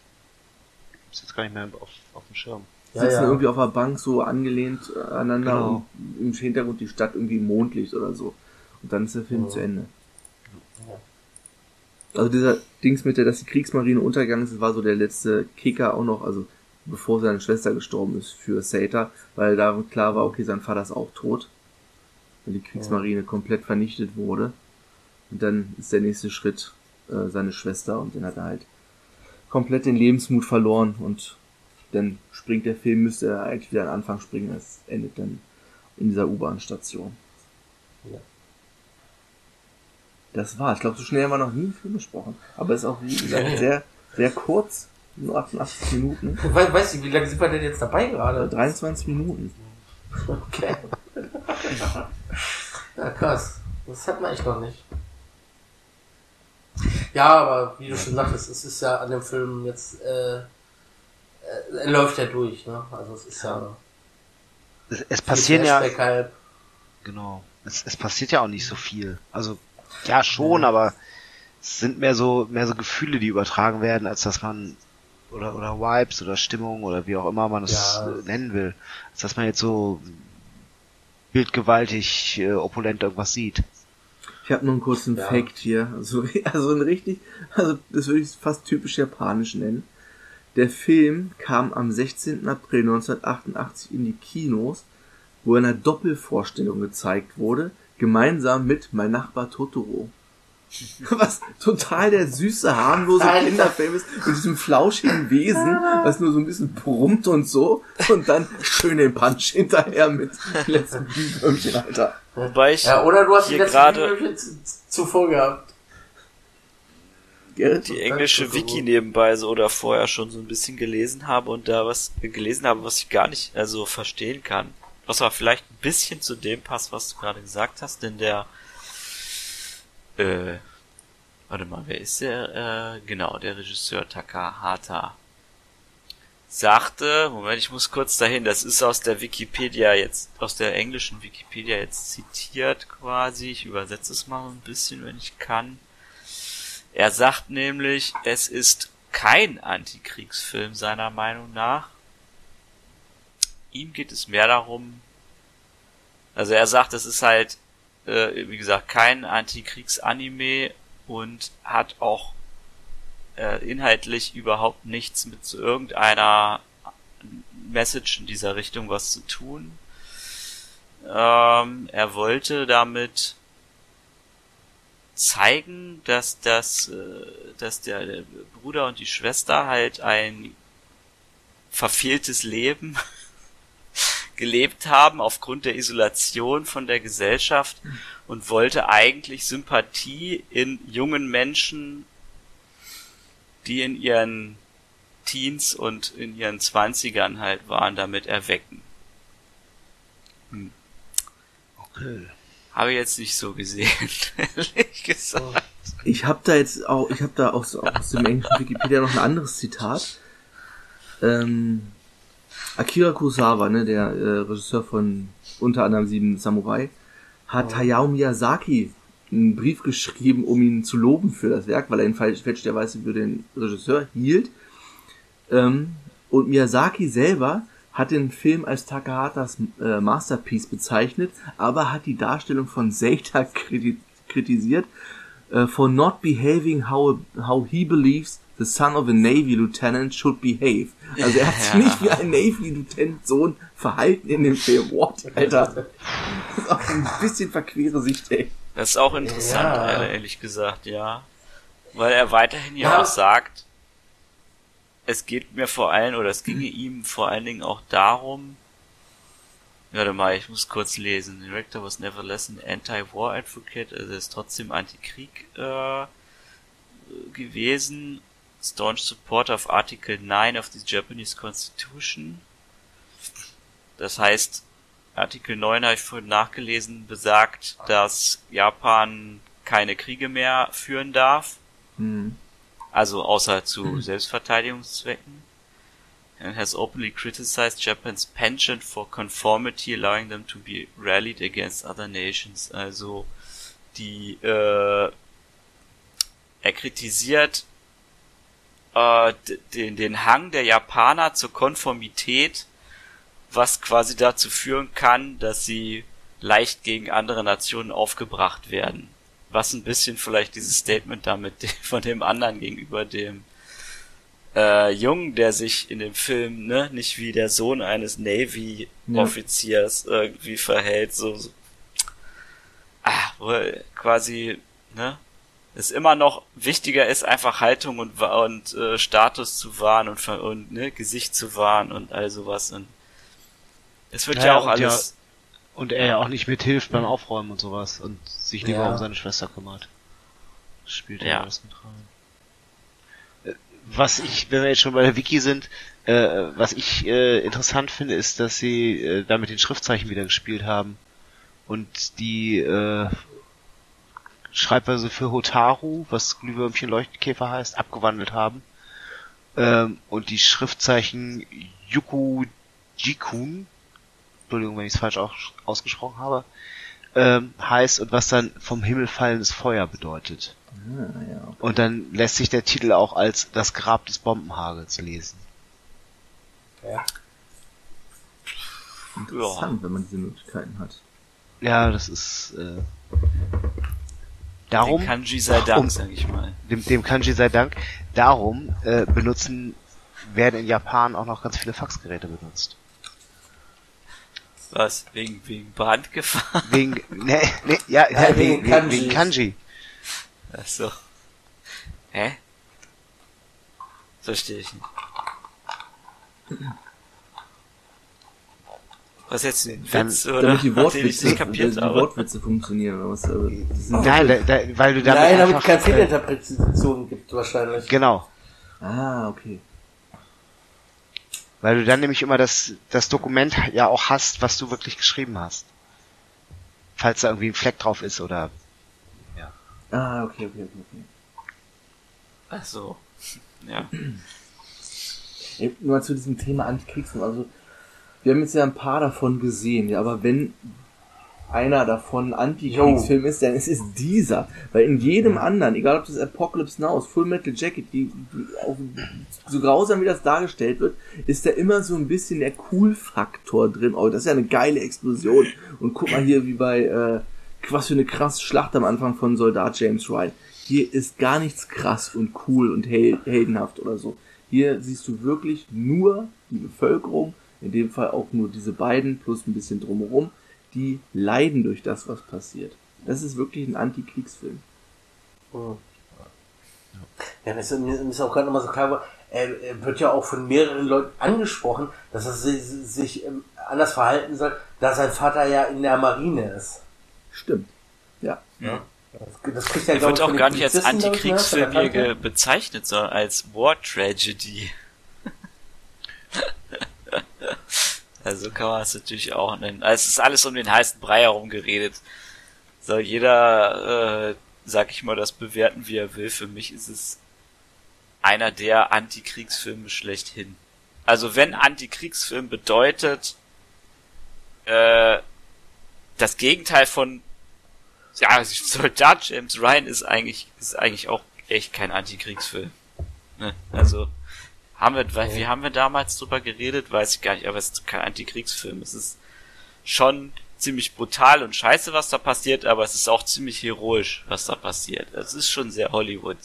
Ist jetzt gar nicht mehr auf, auf dem Schirm. Ja, Sitzen ja. irgendwie auf der Bank so angelehnt aneinander Genau. und im Hintergrund die Stadt irgendwie im Mondlicht oder so. Und dann ist der Film Ja. zu Ende. Ja. Also dieser Dings mit der, dass die Kriegsmarine untergegangen ist, war so der letzte Kicker auch noch, also bevor seine Schwester gestorben ist für Sata, weil da klar war, okay, sein Vater ist auch tot. Weil die Kriegsmarine komplett vernichtet wurde. Und dann ist der nächste Schritt äh, seine Schwester und dann hat er halt komplett den Lebensmut verloren und dann springt der Film, müsste er eigentlich wieder an den Anfang springen, es endet dann in dieser U-Bahn-Station. Ja. Das war, ich glaube, so schnell haben wir noch nie einen Film besprochen. Aber es ist auch, wie gesagt, sehr, sehr kurz. Nur 88 Minuten. We weißt du, wie lange sind wir denn jetzt dabei Äh, gerade? 23 Minuten. Okay. ja, krass. Das hat man echt noch nicht. Ja, aber wie du schon sagtest, es ist ja an dem Film jetzt, äh, äh, er läuft ja durch, ne? Also es ist ja. Es, es passieren ja, genau, es, es passiert ja auch nicht so viel. Also, ja schon, aber es sind mehr so, mehr so Gefühle, die übertragen werden, als dass man, oder, oder Vibes oder Stimmung oder wie auch immer man es Ja. nennen will, als dass man jetzt so bildgewaltig, äh, opulent irgendwas sieht. Ich habe noch einen kurzen Ja. Fact hier. Also, also ein richtig, also das würde ich fast typisch japanisch nennen. Der Film kam am 16. April 1988 in die Kinos, wo er in einer Doppelvorstellung gezeigt wurde, gemeinsam mit Mein Nachbar Totoro. Was total der süße, harmlose Alter. Kinderfilm ist, mit diesem flauschigen Wesen, was nur so ein bisschen brummt und so, und dann schön den Punch hinterher mit letzten Glühwürmchen, Alter. Wobei ich Ja, oder du hast die hier letzten zuvor gehabt. Gerrit? die englische Wiki nebenbei so oder vorher schon so ein bisschen gelesen habe und da was gelesen habe, was ich gar nicht also verstehen kann. Was aber vielleicht ein bisschen zu dem passt, was du gerade gesagt hast, denn der äh, warte mal, wer ist der? Äh, genau, der Regisseur Takahata sagte, Moment, ich muss kurz dahin, das ist aus der Wikipedia jetzt, aus der englischen Wikipedia jetzt zitiert quasi. Ich übersetze es mal ein bisschen, wenn ich kann. Er sagt nämlich, es ist kein Antikriegsfilm seiner Meinung nach. Ihm geht es mehr darum, also er sagt, es ist halt, äh, wie gesagt, kein Antikriegsanime und hat auch, äh, inhaltlich überhaupt nichts mit so irgendeiner Message in dieser Richtung was zu tun. Ähm, er wollte damit zeigen, dass das, äh, dass der Bruder und die Schwester halt ein verfehltes Leben gelebt haben aufgrund der Isolation von der Gesellschaft und wollte eigentlich Sympathie in jungen Menschen, die in ihren Teens und in ihren Zwanzigern halt waren, damit erwecken. Hm. Okay. Habe ich jetzt nicht so gesehen, ehrlich gesagt. Ich habe da jetzt auch, ich habe da aus, aus dem englischen Wikipedia noch ein anderes Zitat. Ähm, Akira Kurosawa, ne, der äh, Regisseur von unter anderem Sieben Samurai, hat Hayao Miyazaki einen Brief geschrieben, um ihn zu loben für das Werk, weil er ihn fälschlicherweise für den Regisseur hielt. Ähm, und Miyazaki selber hat den Film als Takahatas äh, Masterpiece bezeichnet, aber hat die Darstellung von Seita kriti kritisiert, äh, for not behaving how, how he believes the son of a Navy Lieutenant should behave. Also er hat sich Ja. nicht wie ein Navy Lieutenant Sohn verhalten in dem Film. What, Alter? Das ist auch ein bisschen verquere Sicht, ey. Das ist auch interessant, Ja. ehrlich gesagt, ja. Weil er weiterhin ja, Ja. auch sagt, es geht mir vor allem, oder es ginge ihm vor allen Dingen auch darum, warte mal, ich muss kurz lesen. The director was nevertheless an anti-war advocate, also er ist trotzdem Antikrieg äh, gewesen, staunch supporter of Article 9 of the Japanese Constitution. Das heißt, Artikel 9 habe ich vorhin nachgelesen, besagt, dass Japan keine Kriege mehr führen darf, Hm. also außer zu Selbstverteidigungszwecken. And has openly criticized Japan's penchant for conformity, allowing them to be rallied against other nations. Also die äh, er kritisiert äh, den, den Hang der Japaner zur Konformität, was quasi dazu führen kann, dass sie leicht gegen andere Nationen aufgebracht werden. Was ein bisschen vielleicht dieses Statement damit von dem anderen gegenüber dem äh, Jungen, der sich in dem Film ne nicht wie der Sohn eines Navy-Offiziers irgendwie verhält, so, so ah, quasi ne es immer noch wichtiger ist, einfach Haltung und, und äh, Status zu wahren und, und ne, Gesicht zu wahren und all sowas. Und es wird ja, Ja, auch und ja- alles. Und er ja auch nicht mithilft beim Aufräumen und sowas und sich lieber Ja. um seine Schwester kümmert. Das spielt Ja. alles mit rein. Äh, Was ich, wenn wir jetzt schon bei der Wiki sind, äh, was ich äh, interessant finde, ist, dass sie äh, da mit den Schriftzeichen wieder gespielt haben und die äh, Schreibweise für Hotaru, was Glühwürmchen Leuchtkäfer heißt, abgewandelt haben. Ähm, und die Schriftzeichen Yuku Jikun, Entschuldigung, wenn ich es falsch auch ausgesprochen habe, ähm, heißt und was dann vom Himmel fallendes Feuer bedeutet. Ah, ja. Und dann lässt sich der Titel auch als das Grab des Bombenhagels lesen. Ja. Interessant, wenn man diese Möglichkeiten hat. Ja, das ist äh, darum Den Kanji sei Dank, um- sag ich mal. dem, dem Kanji sei Dank, darum äh, benutzen, werden in Japan auch noch ganz viele Faxgeräte benutzt. Was? Wegen, wegen Brandgefahr? Wegen, ne, ne, ja, Ja, ja, wegen wegen, wegen, wegen. Kanji. Ach so. Hä? Verstehe ich nicht. Was jetzt ein Dann- Witz, oder? Damit die Wortwitze, nicht kapiert die habe. Wortwitze funktionieren. oder Was, aber das sind Nein, da, da, weil du damit Nein, damit einfach, es keine äh, Fehlinterpretationen gibt, wahrscheinlich. Genau. Ah, okay. Weil du dann nämlich immer das, das Dokument ja auch hast, was du wirklich geschrieben hast. Falls da irgendwie ein Fleck drauf ist oder Ah, okay, okay, okay, okay. Ach so. Ja. Nur mal zu diesem Thema Antikriegsfilm. Also, wir haben jetzt ja ein paar davon gesehen, ja, aber wenn einer davon ein Antikriegsfilm ist, dann ist es dieser. Weil in jedem anderen, egal ob das Apocalypse Now ist, Full Metal Jacket, die, die so grausam wie das dargestellt wird, ist da immer so ein bisschen der Cool-Faktor drin. Oh, das ist ja eine geile Explosion. Und guck mal hier, wie bei, äh, was für eine krasse Schlacht am Anfang von Soldat James Wright. hier ist gar nichts krass und cool und hel heldenhaft oder so. Hier siehst du wirklich nur die Bevölkerung, in dem Fall auch nur diese beiden plus ein bisschen drumherum, die leiden durch das, was passiert. Das ist wirklich ein Antikriegsfilm. Hm. Ja, das ist, mir ist auch gerade nochmal so klar, er, er wird ja auch von mehreren Leuten angesprochen, dass er sich, sich ähm, anders verhalten soll, da sein Vater ja in der Marine ist. Stimmt. Ja. Ja. Das, das kriegt ja, Er glaub wird auch gar nicht als Antikriegsfilm bezeichnet, sondern als War Tragedy. Also kann man es natürlich auch nennen. Also es ist alles um den heißen Brei herum geredet. Soll jeder, äh, sag ich mal, das bewerten, wie er will. Für mich ist es einer der Antikriegsfilme schlechthin. Also wenn Antikriegsfilm bedeutet, äh, das Gegenteil von ja, Soldat James Ryan ist eigentlich, ist eigentlich auch echt kein Antikriegsfilm. Ne? Also, haben wir, weil, wie haben wir damals drüber geredet? Weiß ich gar nicht, aber es ist kein Antikriegsfilm. Es ist schon ziemlich brutal und scheiße, was da passiert, aber es ist auch ziemlich heroisch, was da passiert. Es ist schon sehr Hollywood.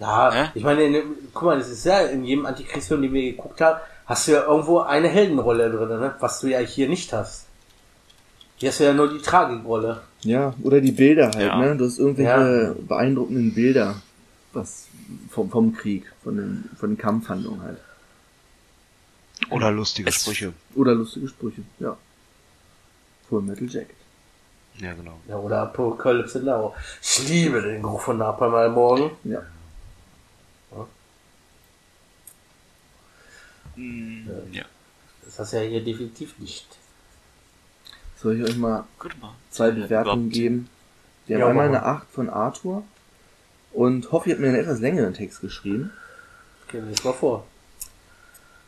Ja, Hä? ich meine, in, guck mal, das ist ja in jedem Antikriegsfilm, den wir geguckt haben, hast du ja irgendwo eine Heldenrolle drin, ne? was du ja hier nicht hast. Hier hast du ja nur die Tragitrolle. Ja, oder die Bilder halt, Ja. ne? Du hast irgendwelche Ja. beeindruckenden Bilder, was vom, vom Krieg, von den, von den Kampfhandlungen halt. Oder lustige Es- Sprüche. Oder lustige Sprüche, ja. Full Metal Jacket. Ja, genau. Ja, oder Apocalypse Now. Ich liebe den Geruch von Napalm am Morgen. Ja. Hm, ja. Das hast du ja hier definitiv nicht. Soll ich euch mal mal. zwei Äh, Bewertungen geben? Wir Ja, haben einmal mach eine 8 von Arthur und Hoffi hat mir einen etwas längeren Text geschrieben. Okay, lies mal vor.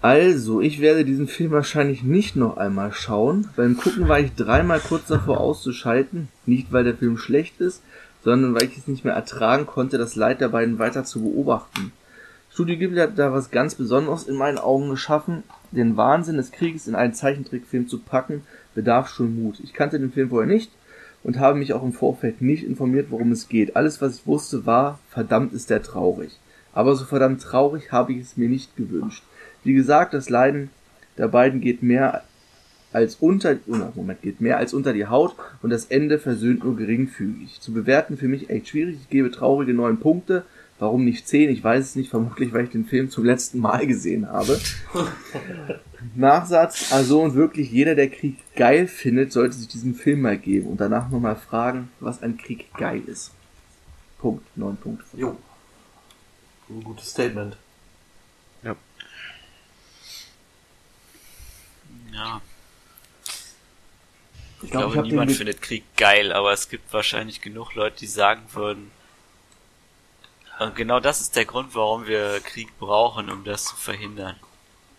Also, ich werde diesen Film wahrscheinlich nicht noch einmal schauen. Beim Gucken war ich dreimal kurz davor auszuschalten. Nicht, weil der Film schlecht ist, sondern weil ich es nicht mehr ertragen konnte, das Leid der beiden weiter zu beobachten. Studio Ghibli hat da was ganz Besonderes in meinen Augen geschaffen. Den Wahnsinn des Krieges in einen Zeichentrickfilm zu packen, bedarf schon Mut. Ich kannte den Film vorher nicht und habe mich auch im Vorfeld nicht informiert, worum es geht. Alles, was ich wusste, war, verdammt ist der traurig. Aber so verdammt traurig habe ich es mir nicht gewünscht. Wie gesagt, das Leiden der beiden geht mehr als unter, oh, Moment, geht mehr als unter die Haut und das Ende versöhnt nur geringfügig. Zu bewerten für mich echt schwierig. Ich gebe traurige neun Punkte. Warum nicht zehn? Ich weiß es nicht. Vermutlich, weil ich den Film zum letzten Mal gesehen habe. Nachsatz. Also und wirklich jeder, der Krieg geil findet, sollte sich diesen Film mal geben und danach nochmal fragen, was an Krieg geil ist. Punkt. Neun Punkte. Jo. Ein gutes Statement. Ja. Ich, Ich glaub, ich glaube, den niemand findet Krieg geil, aber es gibt wahrscheinlich genug Leute, die sagen würden, und genau das ist der Grund, warum wir Krieg brauchen, um das zu verhindern,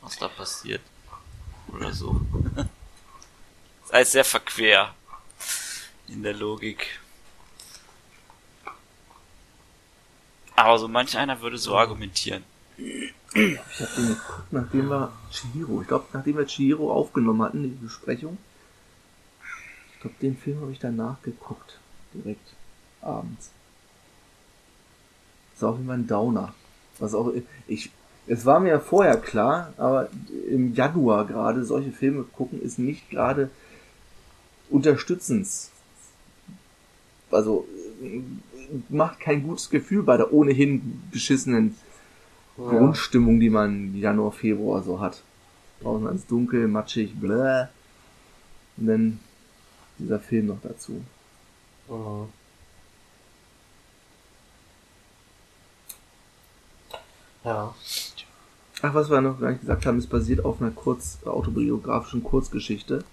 was da passiert. Oder so. ist alles sehr verquer in der Logik. Aber so manch einer würde so argumentieren. Ich den geguckt, nachdem wir Chihiro, ich glaube, nachdem wir Chihiro aufgenommen hatten, die Besprechung. Ich glaube, den Film habe ich danach geguckt. Direkt abends. Ist jeden Fall ein Downer. Was auch, ich, es war mir ja vorher klar, aber im Januar gerade solche Filme gucken ist nicht gerade unterstützens. Also, macht kein gutes Gefühl bei der ohnehin beschissenen Grundstimmung, die man Januar, Februar so hat. Draußen ganz dunkel, matschig, bläh. Und dann dieser Film noch dazu. Mhm. Ja. Ach, was wir noch gar nicht gesagt haben, es basiert auf einer kurz autobiografischen Kurzgeschichte.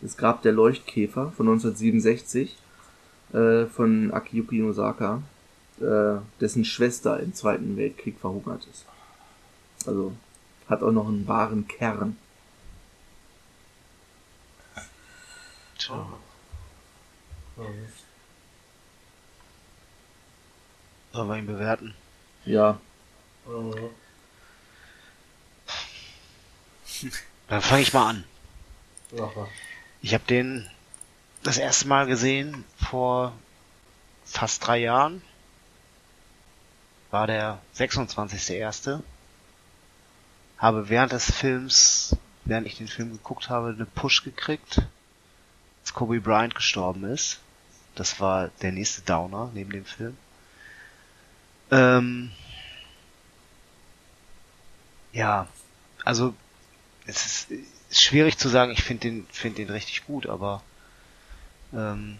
Das Grab der Leuchtkäfer von 1967 äh, von Akiyuki Inosaka, äh, dessen Schwester im Zweiten Weltkrieg verhungert ist. Also hat auch noch einen wahren Kern. Tja. Sollen wir ihn bewerten? Ja, Mhm. Dann fange ich mal an. Ich habe den das erste Mal gesehen vor fast drei Jahren. war der 26.1. Habe während des Films, während ich den Film geguckt habe, eine Push gekriegt, als Kobe Bryant gestorben ist. Das war der nächste Downer neben dem Film. Ähm, ja, also es ist, ist schwierig zu sagen, ich finde den, finde den richtig gut, aber ähm,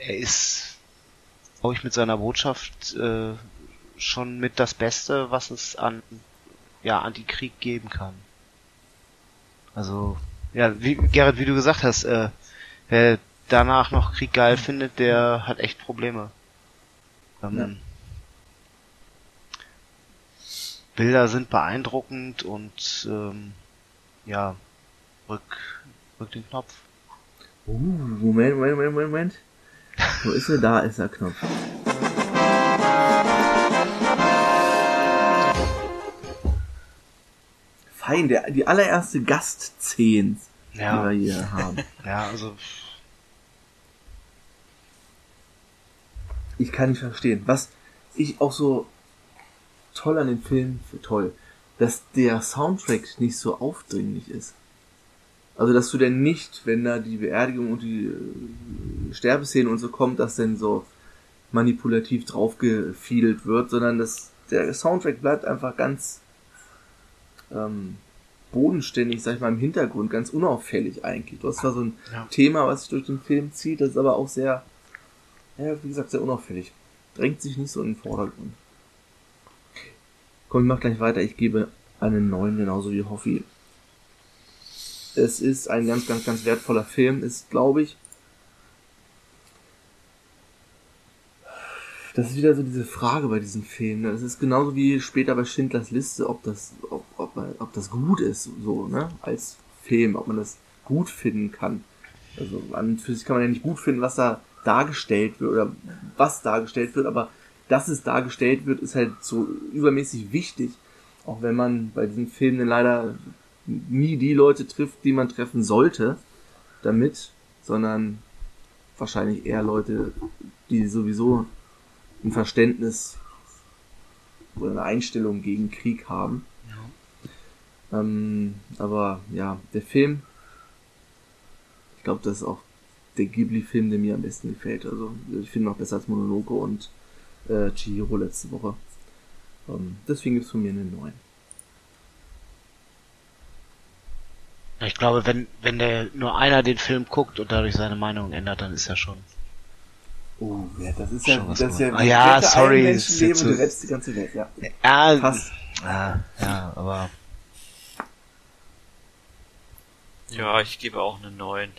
er ist, glaube ich, mit seiner Botschaft äh, schon mit das Beste, was es an ja, Antikrieg geben kann. Also, ja, wie, Gerrit, wie du gesagt hast, äh, wer danach noch Krieg geil findet, der hat echt Probleme. Ähm, ja. Bilder sind beeindruckend und ähm, ja, rück, rück den Knopf. Uh, Moment, Moment, Moment, Moment. Wo ist er? Da ist der Knopf. Fein, der, die allererste Gastszene, ja. die wir hier haben. Ja, also. Ich kann nicht verstehen. Was ich auch so toll an dem Film, toll, dass der Soundtrack nicht so aufdringlich ist. Also, dass du denn nicht, wenn da die Beerdigung und die äh, Sterbeszene und so kommt, dass denn so manipulativ draufgefiedelt wird, sondern dass der Soundtrack bleibt einfach ganz ähm, bodenständig, sag ich mal, im Hintergrund, ganz unauffällig eigentlich. Du hast zwar so ein ja. Thema, was sich durch den Film zieht, das ist aber auch sehr, ja, wie gesagt, sehr unauffällig. Drängt sich nicht so in den Vordergrund. Komm, ich mach gleich weiter. Ich gebe einen neuen, genauso wie Hoffi. Es ist ein ganz, ganz, ganz wertvoller Film, ist, glaube ich, das ist wieder so diese Frage bei diesem Film. Ne? Das ist genauso wie später bei Schindlers Liste, ob das, ob, ob, ob das gut ist, so, ne, als Film, ob man das gut finden kann. Also an für sich kann man ja nicht gut finden, was da dargestellt wird oder was dargestellt wird, aber dass es dargestellt wird, ist halt so übermäßig wichtig. Auch wenn man bei diesen Filmen leider nie die Leute trifft, die man treffen sollte damit, sondern wahrscheinlich eher Leute, die sowieso ein Verständnis oder eine Einstellung gegen Krieg haben. Ja. Ähm, aber ja, der Film, ich glaube, das ist auch der Ghibli-Film, der mir am besten gefällt. Also ich finde noch besser als Mononoke und äh, Chihiro letzte Woche. Ähm, deswegen gibt's von mir eine 9. Ich glaube, wenn, wenn der nur einer den Film guckt und dadurch seine Meinung ändert, dann ist er schon. Oh, ja, das ist ja, das ist ja, ah, ja sorry. Menschenleben und du rettest die ganze Welt, ja. Ja, Passt. Ja, ja, aber. Ja, ich gebe auch eine 9.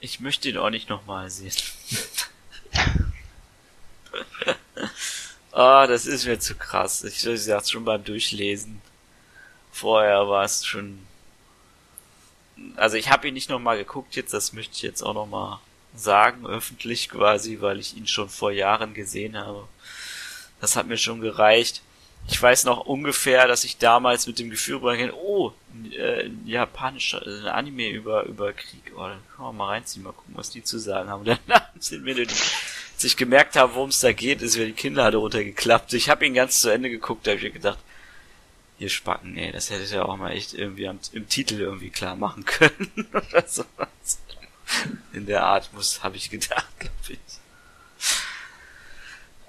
Ich möchte ihn auch nicht nochmal sehen. Ah, oh, das ist mir zu krass. Ich, sag's schon beim Durchlesen. Vorher war es schon. Also ich habe ihn nicht nochmal geguckt jetzt, das möchte ich jetzt auch nochmal sagen, öffentlich quasi, weil ich ihn schon vor Jahren gesehen habe. Das hat mir schon gereicht. Ich weiß noch ungefähr, dass ich damals mit dem Gefühl reingehe, oh, äh, ein japanischer ein Anime über, über Krieg. Oh, dann können wir mal reinziehen, mal gucken, was die zu sagen haben. Und dann sind die, als ich gemerkt habe, worum es da geht, ist mir die Kinnlade runtergeklappt. Ich habe ihn ganz zu Ende geguckt, da habe ich gedacht, ihr Spacken, ey, das hätte ich ja auch mal echt irgendwie am, im Titel irgendwie klar machen können oder sowas. In der Art muss, habe ich gedacht, glaube ich.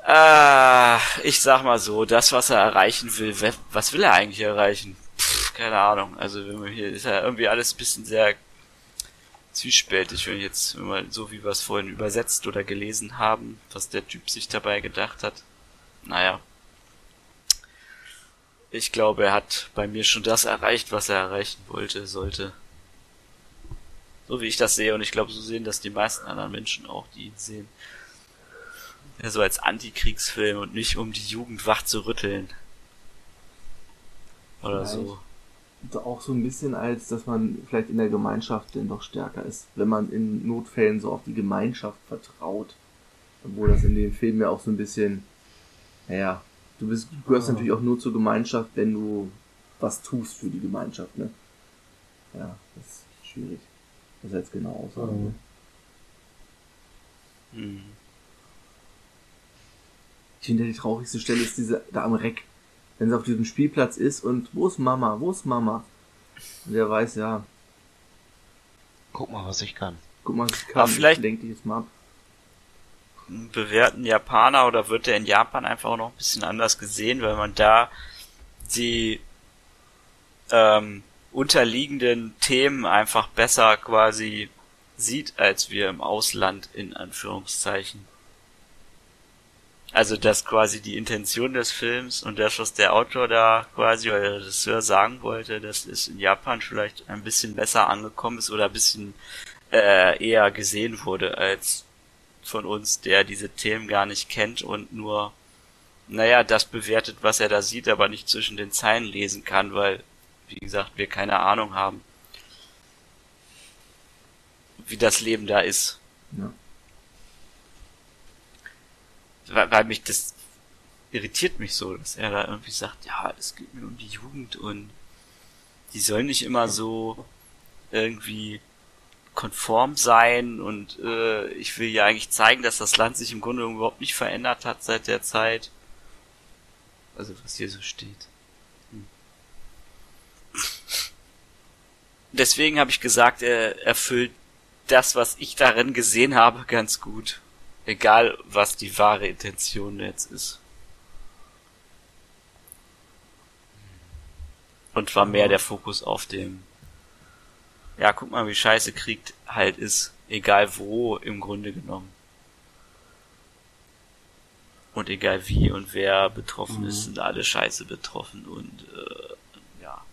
Äh, ich sag mal so, das, was er erreichen will, was will er eigentlich erreichen? Pff, keine Ahnung. Also hier ist ja irgendwie alles ein bisschen sehr zwiespältig, wenn jetzt wenn man so wie wir es vorhin übersetzt oder gelesen haben, was der Typ sich dabei gedacht hat. Naja. Ich glaube, er hat bei mir schon das erreicht, was er erreichen wollte, sollte. So wie ich das sehe, und ich glaube, so sehen das die meisten anderen Menschen auch, die ihn sehen so als Antikriegsfilm und nicht um die Jugend wach zu rütteln. Oder vielleicht so. Auch so ein bisschen als, dass man vielleicht in der Gemeinschaft denn doch stärker ist, wenn man in Notfällen so auf die Gemeinschaft vertraut. Obwohl das in dem Film ja auch so ein bisschen, naja, du bist, du gehörst ja. natürlich auch nur zur Gemeinschaft, wenn du was tust für die Gemeinschaft, ne? Ja, das ist schwierig. Das ist jetzt genau aus. Mhm. Ich finde, die traurigste Stelle ist diese da am Reck. Wenn sie auf diesem Spielplatz ist und wo ist Mama? Wo ist Mama? Und der weiß, ja, Guck mal, was ich kann. guck mal, ich Aber kann, vielleicht- ich lenk dich jetzt mal ab. bewährten Japaner oder wird der in Japan einfach auch noch ein bisschen anders gesehen, weil man da die ähm, unterliegenden Themen einfach besser quasi sieht, als wir im Ausland in Anführungszeichen. Also dass quasi die Intention des Films und das, was der Autor da quasi oder der Regisseur sagen wollte, dass es in Japan vielleicht ein bisschen besser angekommen ist oder ein bisschen äh, eher gesehen wurde als von uns, der diese Themen gar nicht kennt und nur, naja, das bewertet, was er da sieht, aber nicht zwischen den Zeilen lesen kann, weil, wie gesagt, wir keine Ahnung haben, wie das Leben da ist. Ja. Weil, weil mich das irritiert mich so, dass er da irgendwie sagt, ja, es geht mir um die Jugend und die soll nicht immer so irgendwie konform sein und äh, ich will ja eigentlich zeigen, dass das Land sich im Grunde überhaupt nicht verändert hat seit der Zeit. Also was hier so steht. Hm. Deswegen habe ich gesagt, er erfüllt das, was ich darin gesehen habe, ganz gut. Egal, was die wahre Intention jetzt ist. Und war mehr der Fokus auf dem ja, guck mal, wie scheiße Krieg halt ist. Egal wo, im Grunde genommen. Und egal wie und wer betroffen ist, sind alle scheiße betroffen und äh, ja.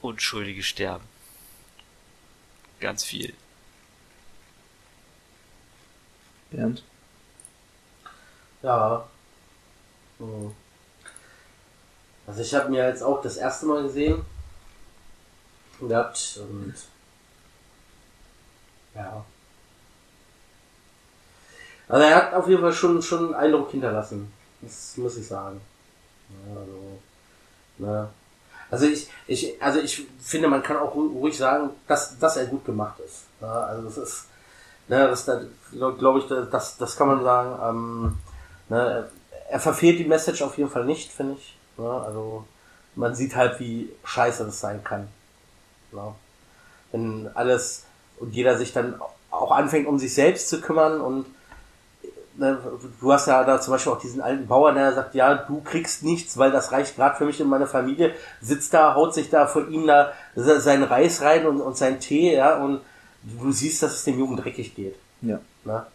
Unschuldige sterben. Ganz viel. Bernd? Ja. Also ich habe mir jetzt auch das erste Mal gesehen gehabt und ja. Also er hat auf jeden Fall schon schon einen Eindruck hinterlassen. Das muss ich sagen. Also, ne. Also ich, ich, also ich finde, man kann auch ru- ruhig sagen, dass, dass er gut gemacht ist. Also das ist, ne, das, glaube ich, das, das kann man sagen. Ähm, ne, er verfehlt die Message auf jeden Fall nicht, finde ich. Ne, also man sieht halt, wie scheiße das sein kann. Ja. Wenn alles und jeder sich dann auch anfängt, um sich selbst zu kümmern und ne, du hast ja da zum Beispiel auch diesen alten Bauer, der sagt, ja, du kriegst nichts, weil das reicht gerade für mich und meine Familie, sitzt da, haut sich da vor ihm da se- seinen Reis rein und, und seinen Tee, ja, und du siehst, dass es dem Jungen dreckig geht. Ja. Ne?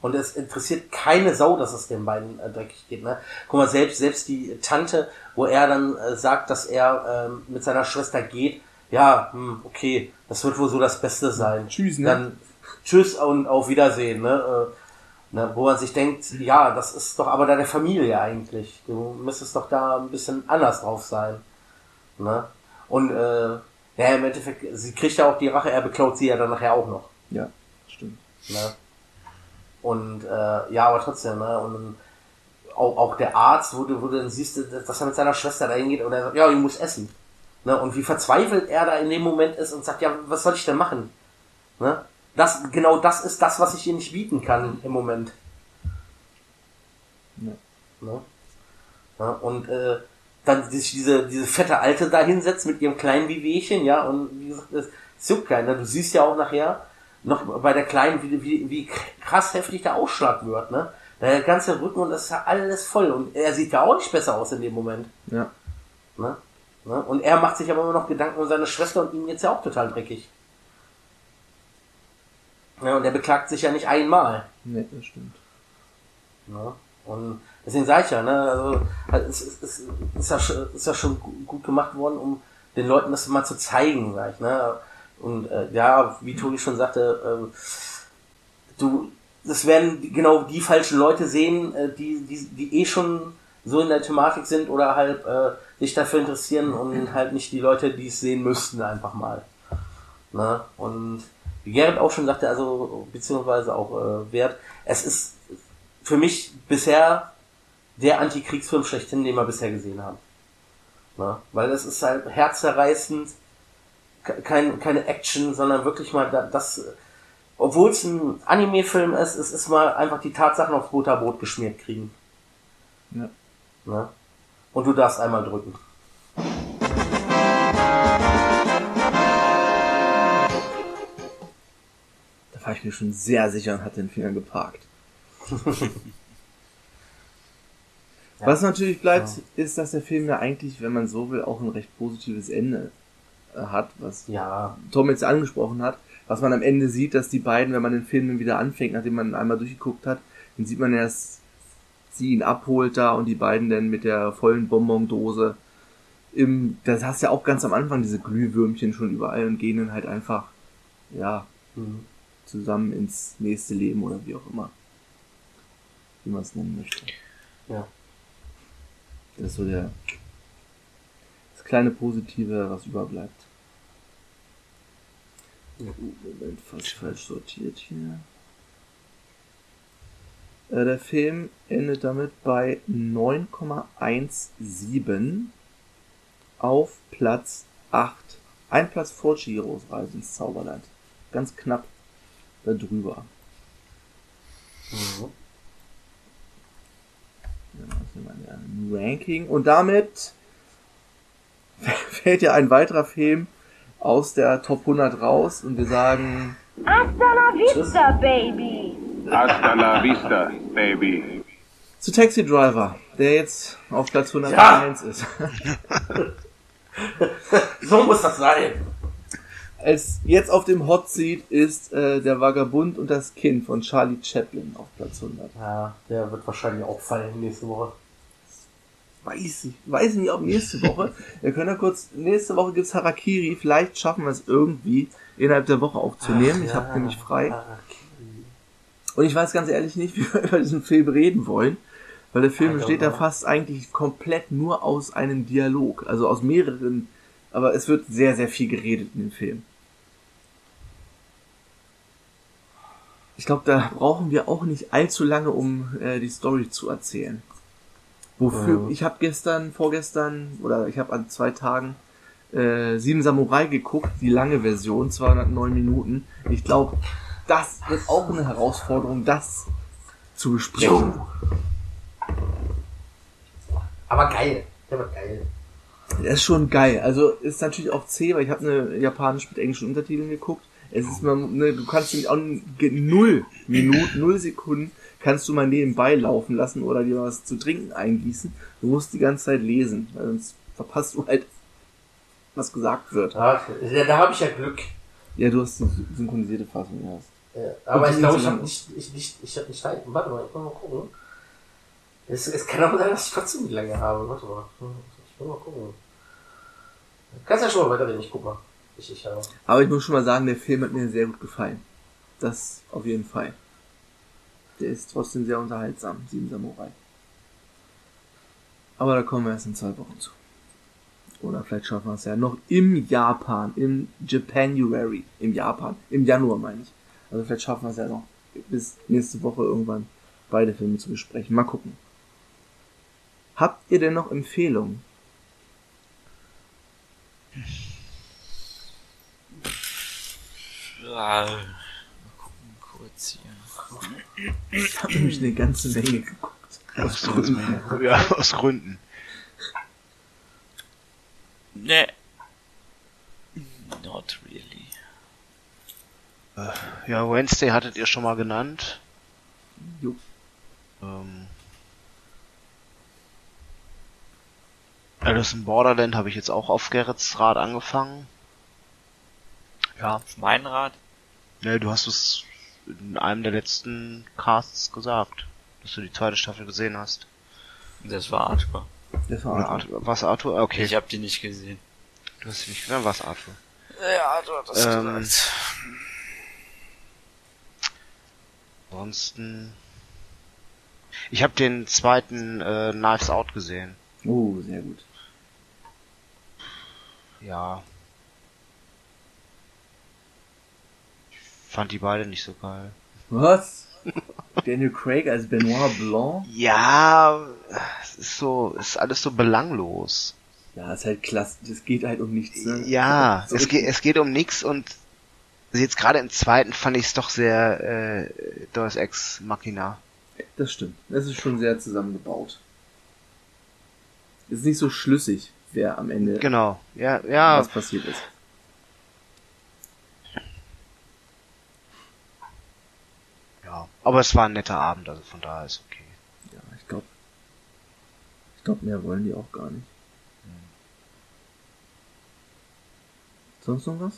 Und es interessiert keine Sau, dass es den beiden äh, dreckig geht. Ne? Guck mal, selbst, selbst die Tante, wo er dann äh, sagt, dass er ähm, mit seiner Schwester geht, ja, hm, okay, das wird wohl so das Beste sein. Tschüss, ne? Dann tschüss und auf Wiedersehen, ne? Äh, ne? Wo man sich denkt, ja, das ist doch aber deine Familie eigentlich. Du müsstest doch da ein bisschen anders drauf sein. Ne? Und äh, ja, im Endeffekt, sie kriegt ja auch die Rache, er beklaut sie ja dann nachher auch noch. Ja, stimmt. Ne? Und äh, ja, aber trotzdem, ne? Und auch, auch der Arzt, wo du, wo du dann siehst, dass er mit seiner Schwester da hingeht und er sagt, ja, ich muss essen. Ne? Und wie verzweifelt er da in dem Moment ist und sagt, ja, was soll ich denn machen? Ne? Das, genau das ist das, was ich ihr nicht bieten kann im Moment. Ja. Ne? Ja, und äh, dann sich diese, diese fette Alte da hinsetzt mit ihrem kleinen Wehwehchen, ja, und wie gesagt, es es juckt keiner. Du siehst ja auch nachher noch bei der Kleinen, wie, wie, wie krass heftig der Ausschlag wird, ne? Der ganze Rücken und das ist ja alles voll. Und er sieht ja auch nicht besser aus in dem Moment. Ja. Ne? Ne? Und er macht sich aber immer noch Gedanken um seine Schwester und ihm jetzt ja auch total dreckig. Ja, und er beklagt sich ja nicht einmal. Ne, das stimmt. Ne? Und deswegen sage ich ja, ne, also halt, es, es, es ist, ja, schon- ist ja schon gu- gut gemacht worden, um den Leuten das mal zu zeigen, sag ich, ne? Und äh, ja, wie Toni schon sagte, ähm, du, das werden genau die falschen Leute sehen, äh, die, die, die eh schon so in der Thematik sind oder halt äh, sich dafür interessieren und halt nicht die Leute, die es sehen müssten, einfach mal. Ne? Und wie Gerrit auch schon sagte, also beziehungsweise auch äh, Wert, es ist für mich bisher der Antikriegsfilm schlechthin, den wir bisher gesehen haben. Ne? Weil es ist halt herzerreißend, ke- kein, keine Action, sondern wirklich mal da- das obwohl es ein Anime-Film ist, es ist mal einfach die Tatsachen aufs Butterbrot geschmiert kriegen. Ja. Ne? Und du darfst einmal drücken. Da war ich mir schon sehr sicher und hatte den Finger geparkt. Was natürlich bleibt, ist, dass der Film ja eigentlich, wenn man so will, auch ein recht positives Ende äh, hat, was Ja, Tom jetzt angesprochen hat, was man am Ende sieht, dass die beiden, wenn man den Film dann wieder anfängt, nachdem man einmal durchgeguckt hat, dann sieht man erst, sie ihn abholt da und die beiden dann mit der vollen Bonbondose im, das hast du ja auch ganz am Anfang, diese Glühwürmchen schon überall und gehen dann halt einfach, ja, Mhm. zusammen ins nächste Leben oder wie auch immer. Wie man es nennen möchte. ja. Das ist so der, das kleine Positive, was überbleibt. Ja. Uh, Moment, fast falsch sortiert hier. Äh, Der Film endet damit bei 9,17 auf Platz 8. Ein Platz vor Chihiros Reise ins Zauberland. Ganz knapp da drüber. Mhm. Ja, das ist mal ein Ranking. Und damit fällt ja ein weiterer Film aus der Top 100 raus und wir sagen Hasta la vista, baby. Hasta la vista, baby. zu Taxi Driver, der jetzt auf Platz 101 ist. So muss das sein. Als jetzt auf dem Hot Seat ist äh, der Vagabund und das Kind von Charlie Chaplin auf Platz 100. Ja, der wird wahrscheinlich auch fallen nächste Woche. Weiß ich, weiß nicht, ob nächste Woche. Wir können ja kurz, nächste Woche gibt's Harakiri, vielleicht schaffen wir es irgendwie innerhalb der Woche aufzunehmen. Ach, ich ja. habe nämlich frei. Okay. Und ich weiß ganz ehrlich nicht, wie wir über diesen Film reden wollen, weil der Film besteht ja fast eigentlich komplett nur aus einem Dialog, also aus mehreren, aber es wird sehr, sehr viel geredet in dem Film. Ich glaube, da brauchen wir auch nicht allzu lange, um äh, die Story zu erzählen. Wofür Ja. ich habe gestern, vorgestern oder ich habe an zwei Tagen äh, Sieben Samurai geguckt, die lange Version, 209 Minuten. Ich glaube, das wird auch eine Herausforderung, das zu besprechen. Aber geil. Der wird geil. Das ist schon geil. Also ist natürlich auch zäh, weil ich habe eine japanisch mit englischen Untertiteln geguckt. Es ist mal, ne, du kannst ihn auch ge- null Minuten, null Sekunden kannst du mal nebenbei laufen lassen oder dir was zu trinken eingießen. Du musst die ganze Zeit lesen, weil sonst verpasst du halt, was gesagt wird. Ja, da, habe ich ja Glück. Ja, du hast die synchronisierte Fassung, ja. Ja, aber ich glaube, ich habe nicht, ich nicht, ich habe nicht. Warte mal, ich muss mal gucken. Es, es kann auch sein, dass ich trotzdem die Länge habe. Warte mal. Ich will mal gucken. Kannst ja schon mal weiterreden, ich guck mal. Ich, ich habe. Aber ich muss schon mal sagen, der Film hat mir sehr gut gefallen. Das auf jeden Fall. Der ist trotzdem sehr unterhaltsam, Sieben Samurai. Aber da kommen wir erst in zwei Wochen zu. Oder vielleicht schaffen wir es ja noch im Japan, im Japanuary, im Japan, im Januar meine ich. Also vielleicht schaffen wir es ja noch bis nächste Woche irgendwann beide Filme zu besprechen. Mal gucken. Habt ihr denn noch Empfehlungen? Ja, mal gucken kurz hier. Ich habe nämlich eine ganze Menge geguckt. Aus Gründen. Ja, aus Gründen. Ne. Not really. Ja, Wednesday hattet ihr schon mal genannt. Jo. Ähm, Alice in Borderland habe ich jetzt auch auf Gerrits Rad angefangen. Ja, Auf mein Rad? ne, du hast es in einem der letzten Casts gesagt, dass du die zweite Staffel gesehen hast. Das war Arthur. Das war Arthur. Arthur, was Arthur? Ah, Okay, Ich habe die nicht gesehen. du hast sie nicht gesehen, was Arthur? Ja, Arthur hat das Ähm, gesagt. Ansonsten, ich habe den zweiten äh, Knives Out gesehen. Oh, sehr gut. Ja. Fand die beide nicht so geil. Was? Daniel Craig als Benoit Blanc? Ja, es ist so, es ist alles so belanglos. Ja, ist halt klasse. Das geht halt um nichts. Ne? Ja, So es geht, es geht um nix und jetzt gerade im zweiten fand ich es doch sehr äh, Deus Ex Machina. Das stimmt. Es ist schon sehr zusammengebaut. Ist nicht so schlüssig, wer am Ende Genau. Ja, ja. was passiert ist. Ja. Aber es war ein netter Abend, also von daher ist okay. Ja, ich glaube, ich glaube, mehr wollen die auch gar nicht. Sonst noch was?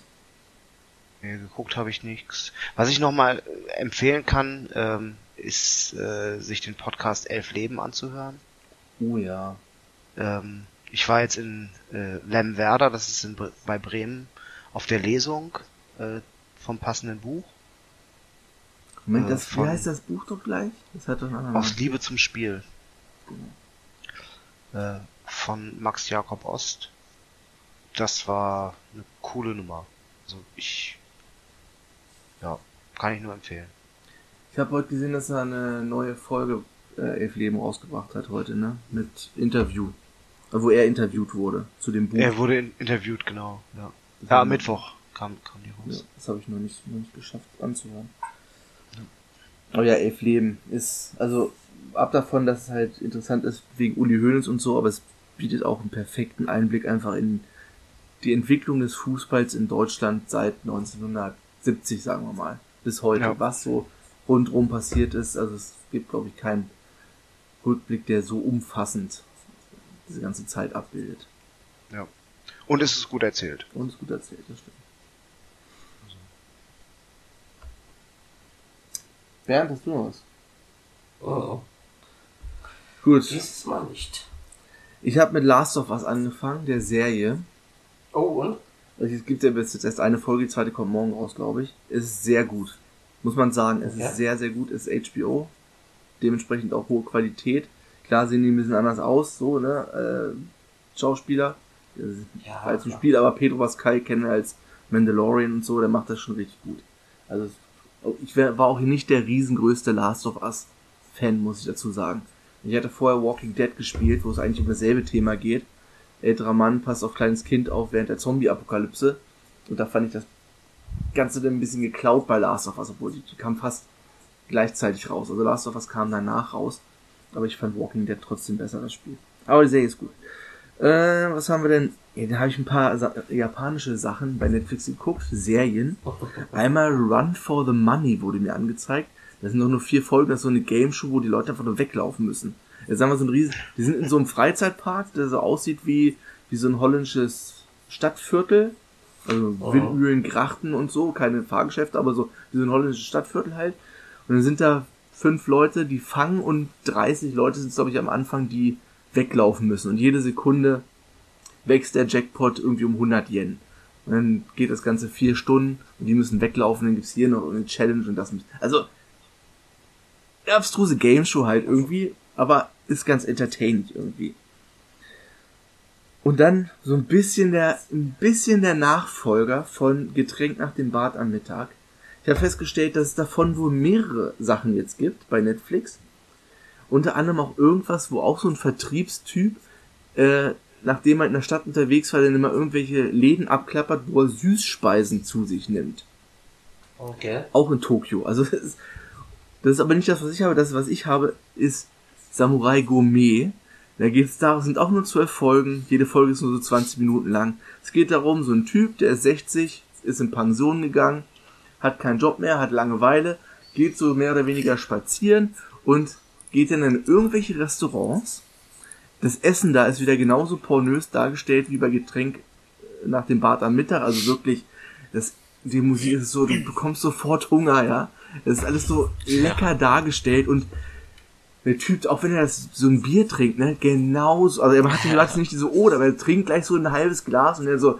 Nee, geguckt habe ich nichts. Was ich nochmal empfehlen kann, ähm, ist äh, sich den Podcast Elf Leben anzuhören. Oh ja. Ähm, ich war jetzt in äh, Lemwerder, das ist in, bei Bremen, auf der Lesung äh, vom passenden Buch. Moment, Äh, das, wie von- heißt das Buch doch gleich? Das hat doch einen Aus. Liebe zum Spiel. Äh, von Max Jakob Ost. Das war eine coole Nummer. Also ich, ja, kann ich nur empfehlen. Ich habe heute gesehen, dass er eine neue Folge äh, Elf Leben rausgebracht hat heute, ne? Mit Interview. Äh, Wo er interviewt wurde zu dem Buch. Er wurde in, interviewt, genau. Ja, ja am Mittwoch kam, kam die Ja, raus. das habe ich noch nicht, noch nicht geschafft anzuhören. Aber ja, Elf Leben ist, also ab davon, dass es halt interessant ist wegen Uli Hoeneß und so, aber es bietet auch einen perfekten Einblick einfach in die Entwicklung des Fußballs in Deutschland seit 1970, sagen wir mal, bis heute, Ja. was so rundrum passiert ist. Also es gibt, glaube ich, keinen Rückblick, der so umfassend diese ganze Zeit abbildet. Ja. Und es ist gut erzählt. Und ist gut erzählt, das stimmt. Bernd, hast du noch was? Oh, Gut. dieses Mal nicht. Ich habe mit Last of Us angefangen, der Serie. Oh, und? Also Es gibt ja bis jetzt erst eine Folge, die zweite kommt morgen raus, glaube ich. Es ist sehr gut. Muss man sagen, es Ja. ist sehr, sehr gut. Es ist HBO. Dementsprechend auch hohe Qualität. Klar sehen die ein bisschen anders aus, so, ne? Äh, Schauspieler. Ja, halt zum klar. Spiel, aber Pedro Pascal kennen wir als Mandalorian und so, der macht das schon richtig gut. Also es- ich war auch nicht der riesengrößte Last of Us Fan, muss ich dazu sagen. Ich hatte vorher Walking Dead gespielt, wo es eigentlich um dasselbe Thema geht. Älterer Mann passt auf kleines Kind auf während der Zombie-Apokalypse. Und da fand ich das Ganze dann ein bisschen geklaut bei Last of Us, obwohl die, die kam fast gleichzeitig raus. Also Last of Us kam danach raus. Aber ich fand Walking Dead trotzdem besser, das Spiel. Aber die Serie ist gut. Äh, was haben wir denn? Ja, da habe ich ein paar Sa japanische Sachen bei Netflix geguckt, Serien. Einmal Run for the Money wurde mir angezeigt. Das sind doch nur vier Folgen, das ist so eine Game Show, wo die Leute einfach nur weglaufen müssen. Jetzt sagen wir so ein riesen, die sind in so einem Freizeitpark, der so aussieht wie, wie so ein holländisches Stadtviertel. Also Windmühlen, Grachten und so, keine Fahrgeschäfte, aber so wie so ein holländisches Stadtviertel halt. Und dann sind da fünf Leute, die fangen und 30 Leute sind glaube ich am Anfang, die weglaufen müssen. Und jede Sekunde wächst der Jackpot irgendwie um 100 Yen. Und dann geht das Ganze vier Stunden und die müssen weglaufen, dann gibt's hier noch eine Challenge und das. Also, eine abstruse Game Show halt irgendwie, aber ist ganz entertaining irgendwie. Und dann so ein bisschen der, ein bisschen der Nachfolger von Getränk nach dem Bad am Mittag. Ich habe festgestellt, dass es davon wohl mehrere Sachen jetzt gibt bei Netflix. Unter anderem auch irgendwas, wo auch so ein Vertriebstyp, äh, nachdem er in der Stadt unterwegs war, dann immer irgendwelche Läden abklappert, wo er Süßspeisen zu sich nimmt. Okay. Auch in Tokio. Also das ist, das ist aber nicht das, was ich habe. Das, was ich habe, ist Samurai Gourmet. Da geht's da, sind auch nur zwölf Folgen. Jede Folge ist nur so 20 Minuten lang. Es geht darum, so ein Typ, der ist 60, ist in Pension gegangen, hat keinen Job mehr, hat Langeweile, geht so mehr oder weniger spazieren und geht dann in irgendwelche Restaurants. Das Essen da ist wieder genauso pornös dargestellt wie bei Getränk äh, nach dem Bad am Mittag. Also wirklich, das, die Musik ist so, du bekommst sofort Hunger, ja. Das ist alles so lecker dargestellt und der Typ, auch wenn er das, so ein Bier trinkt, ne, genauso, also er hat ja. nicht diese Oder, aber er trinkt gleich so ein halbes Glas und er so,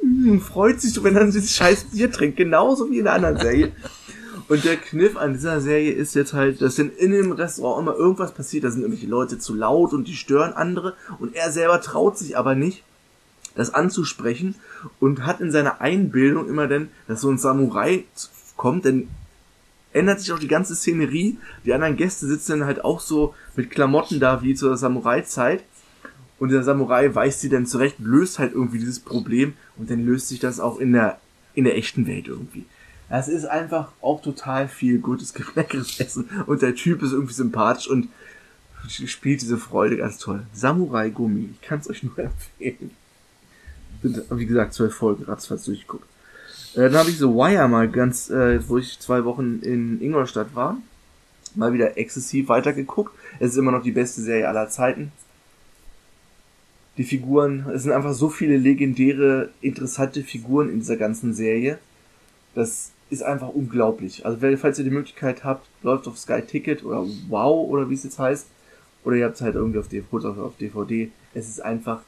hm, freut sich so, wenn er dieses scheiß Bier trinkt, genauso wie in der anderen Serie. Und der Kniff an dieser Serie ist jetzt halt, dass denn in dem Restaurant immer irgendwas passiert, da sind irgendwelche Leute zu laut und die stören andere und er selber traut sich aber nicht, das anzusprechen und hat in seiner Einbildung immer denn, dass so ein Samurai kommt, denn ändert sich auch die ganze Szenerie. Die anderen Gäste sitzen dann halt auch so mit Klamotten da wie zur Samurai-Zeit. Und der Samurai weist sie dann zurecht, löst halt irgendwie dieses Problem und dann löst sich das auch in der, in der echten Welt irgendwie. Das ist einfach auch total viel gutes, leckeres Essen und der Typ ist irgendwie sympathisch und spielt diese Freude ganz toll. Samurai Gummi, ich kann es euch nur empfehlen. Sind, wie gesagt, zwölf Folgen ratzfatz durchgeguckt. Äh, dann habe ich so Wire mal ganz, äh, wo ich zwei Wochen in Ingolstadt war, mal wieder exzessiv weitergeguckt. Es ist immer noch die beste Serie aller Zeiten. Die Figuren, es sind einfach so viele legendäre, interessante Figuren in dieser ganzen Serie. Das ist einfach unglaublich. Also falls ihr die Möglichkeit habt, läuft auf Sky Ticket oder Wow oder wie es jetzt heißt, oder ihr habt es halt irgendwie auf DVD, auf DVD. Es ist einfach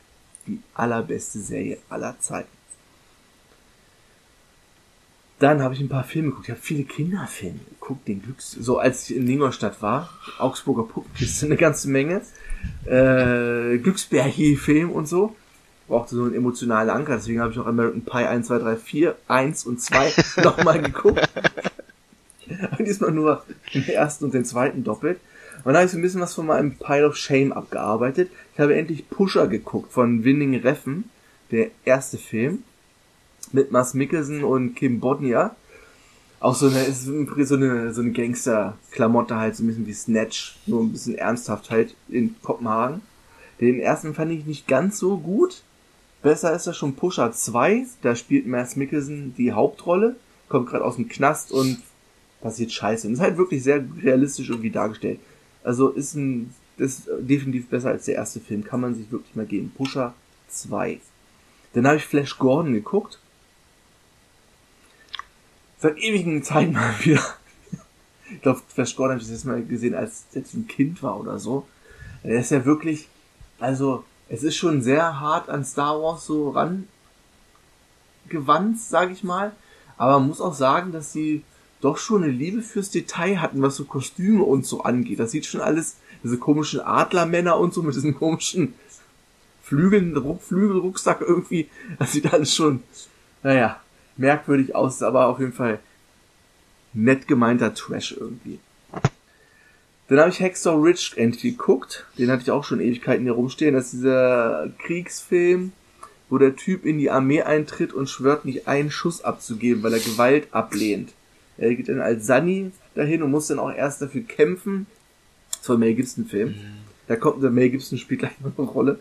die allerbeste Serie aller Zeiten. Dann habe ich ein paar Filme geguckt. Ich habe viele Kinderfilme geguckt, den Glücks. So als ich in Ingolstadt war, Augsburger Puppenkiste, eine ganze Menge. Äh, Glücksbärchi-Film und so. Brauchte so einen emotionalen Anker, deswegen habe ich auch American Pie 1, 2, 3, 4, 1 und 2 nochmal geguckt. und diesmal nur den ersten und den zweiten doppelt. Und dann habe ich so ein bisschen was von meinem Pile of Shame abgearbeitet. Ich habe endlich Pusher geguckt von Winning Reffen, der erste Film mit Mas Mikkelsen und Kim Bodnia. Auch so eine, ist so eine, so eine Gangster-Klamotte halt, so ein bisschen wie Snatch, nur ein bisschen ernsthaft halt in Kopenhagen. Den ersten fand ich nicht ganz so gut. Besser ist das schon Pusher 2, da spielt Mas Mikkelsen die Hauptrolle, kommt gerade aus dem Knast und passiert Scheiße. Und ist halt wirklich sehr realistisch irgendwie dargestellt. Also ist ein, ist definitiv besser als der erste Film, kann man sich wirklich mal geben. Pusher 2. Dann habe ich Flash Gordon geguckt seit ewigen Zeiten mal wieder. Ich glaube, Flash Gordon habe ich das Mal gesehen, als ich ein Kind war oder so. Er ist ja wirklich, also es ist schon sehr hart an Star Wars so rangewandt, sage ich mal. Aber man muss auch sagen, dass sie doch schon eine Liebe fürs Detail hatten, was so Kostüme und so angeht. Das sieht schon alles, diese komischen Adlermänner und so mit diesen komischen Flügeln, Flügelrucksack irgendwie. Das sieht alles schon, naja, merkwürdig aus, aber auf jeden Fall nett gemeinter Trash irgendwie. Dann habe ich Hexor Rich endlich geguckt. Den hatte ich auch schon Ewigkeiten hier rumstehen. Das ist dieser Kriegsfilm, wo der Typ in die Armee eintritt und schwört, nicht einen Schuss abzugeben, weil er Gewalt ablehnt. Er geht dann als Sunny dahin und muss dann auch erst dafür kämpfen. Das war Mel Gibson Film. Mhm. Da kommt der Mel Gibson spielt gleich noch eine Rolle.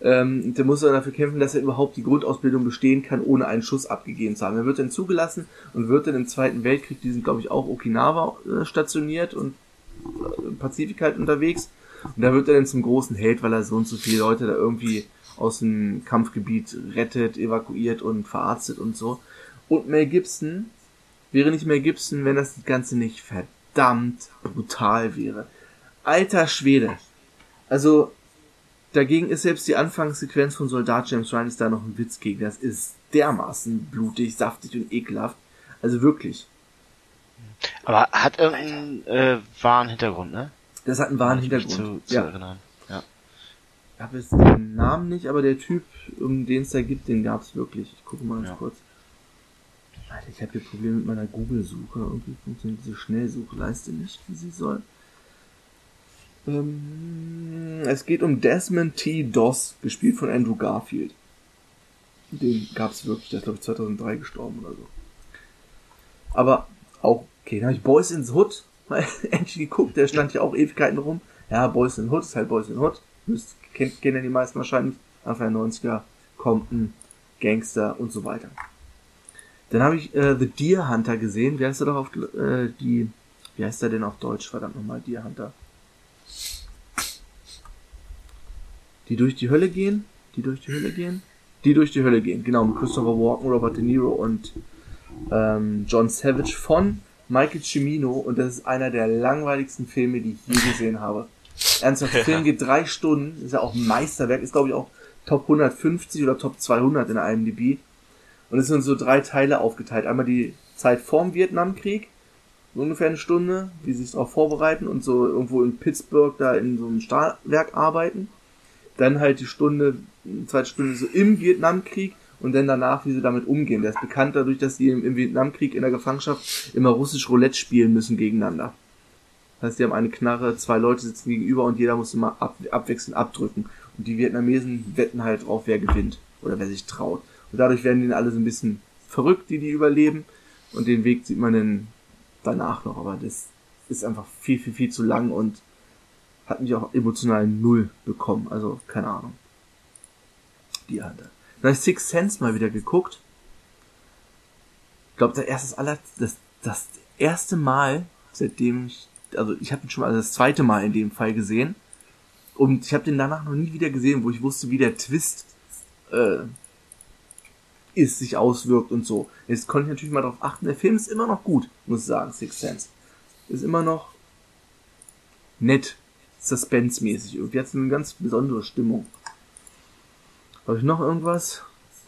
Ähm, der muss dann dafür kämpfen, dass er überhaupt die Grundausbildung bestehen kann, ohne einen Schuss abgegeben zu haben. Er wird dann zugelassen und wird dann im Zweiten Weltkrieg, die sind glaube ich auch Okinawa äh, stationiert und Pazifik halt unterwegs. Und da wird er dann zum großen Held, weil er so und so viele Leute da irgendwie aus dem Kampfgebiet rettet, evakuiert und verarztet und so. Und Mel Gibson wäre nicht Mel Gibson, wenn das Ganze nicht verdammt brutal wäre. Alter Schwede. Also, Dagegen ist selbst die Anfangssequenz von Soldat James Ryan ist da noch ein Witz gegen. Das ist dermaßen blutig, saftig und ekelhaft. Also wirklich. Aber hat irgendeinen äh, wahren Hintergrund, ne? Das hat einen wahren Hintergrund. Zu, zu ja. erinnern. Ja. Ich habe jetzt den Namen nicht, aber der Typ, um den es da gibt, den gab's wirklich. Ich gucke mal ganz ja. kurz. Alter, ich habe hier Probleme mit meiner Google-Suche. Irgendwie funktioniert diese Schnellsuchleiste nicht, wie sie soll. Ähm, es geht um Desmond T. Doss, gespielt von Andrew Garfield. Den gab es wirklich, der ist glaube ich 2003 gestorben oder so. Aber auch, okay, dann habe ich Boys in the Hood mal endlich geguckt, der stand ja auch Ewigkeiten rum. Ja, Boys in the Hood ist halt Boys in Hood. Müsst, kennt, kennen ja die meisten wahrscheinlich. Anfang der 90er, Compton, Gangster und so weiter. Dann habe ich äh, The Deer Hunter gesehen. Wie heißt er doch auf äh, die, wie heißt er denn auf Deutsch? Verdammt nochmal, Deer Hunter. Die durch die Hölle gehen? Die durch die Hölle gehen? Die durch die Hölle gehen, genau, mit Christopher Walken, Robert De Niro und ähm, John Savage von Michael Cimino und das ist einer der langweiligsten Filme, die ich je gesehen habe. Ernsthaft, der Film geht drei Stunden, ist ja auch ein Meisterwerk, ist glaube ich auch Top 150 oder Top 200 in der IMDb. Und es sind so drei Teile aufgeteilt. Einmal die Zeit vorm Vietnamkrieg, so ungefähr eine Stunde, wie sie sich darauf vorbereiten und so irgendwo in Pittsburgh da in so einem Stahlwerk arbeiten dann halt die Stunde, zweite Stunde so im Vietnamkrieg und dann danach, wie sie damit umgehen. Der ist bekannt dadurch, dass sie im, im Vietnamkrieg in der Gefangenschaft immer russisch Roulette spielen müssen gegeneinander. Das heißt, die haben eine Knarre, zwei Leute sitzen gegenüber und jeder muss immer ab, abwechselnd abdrücken. Und die Vietnamesen wetten halt drauf, wer gewinnt oder wer sich traut. Und dadurch werden denen alle so ein bisschen verrückt, die die überleben. Und den Weg sieht man dann danach noch. Aber das ist einfach viel, viel, viel zu lang und hat mich auch emotional null bekommen. Also, keine Ahnung. Die Hand. Dann habe ich Six Sense mal wieder geguckt. Ich glaube, das erste, aller, das, das erste Mal, seitdem ich, also ich habe ihn schon mal also das zweite Mal in dem Fall gesehen. Und ich habe den danach noch nie wieder gesehen, wo ich wusste, wie der Twist äh, ist, sich auswirkt und so. Jetzt konnte ich natürlich mal darauf achten. Der Film ist immer noch gut, muss ich sagen, Six Sense. Ist immer noch nett, suspense-mäßig. Irgendwie hat es eine ganz besondere Stimmung. Habe ich noch irgendwas?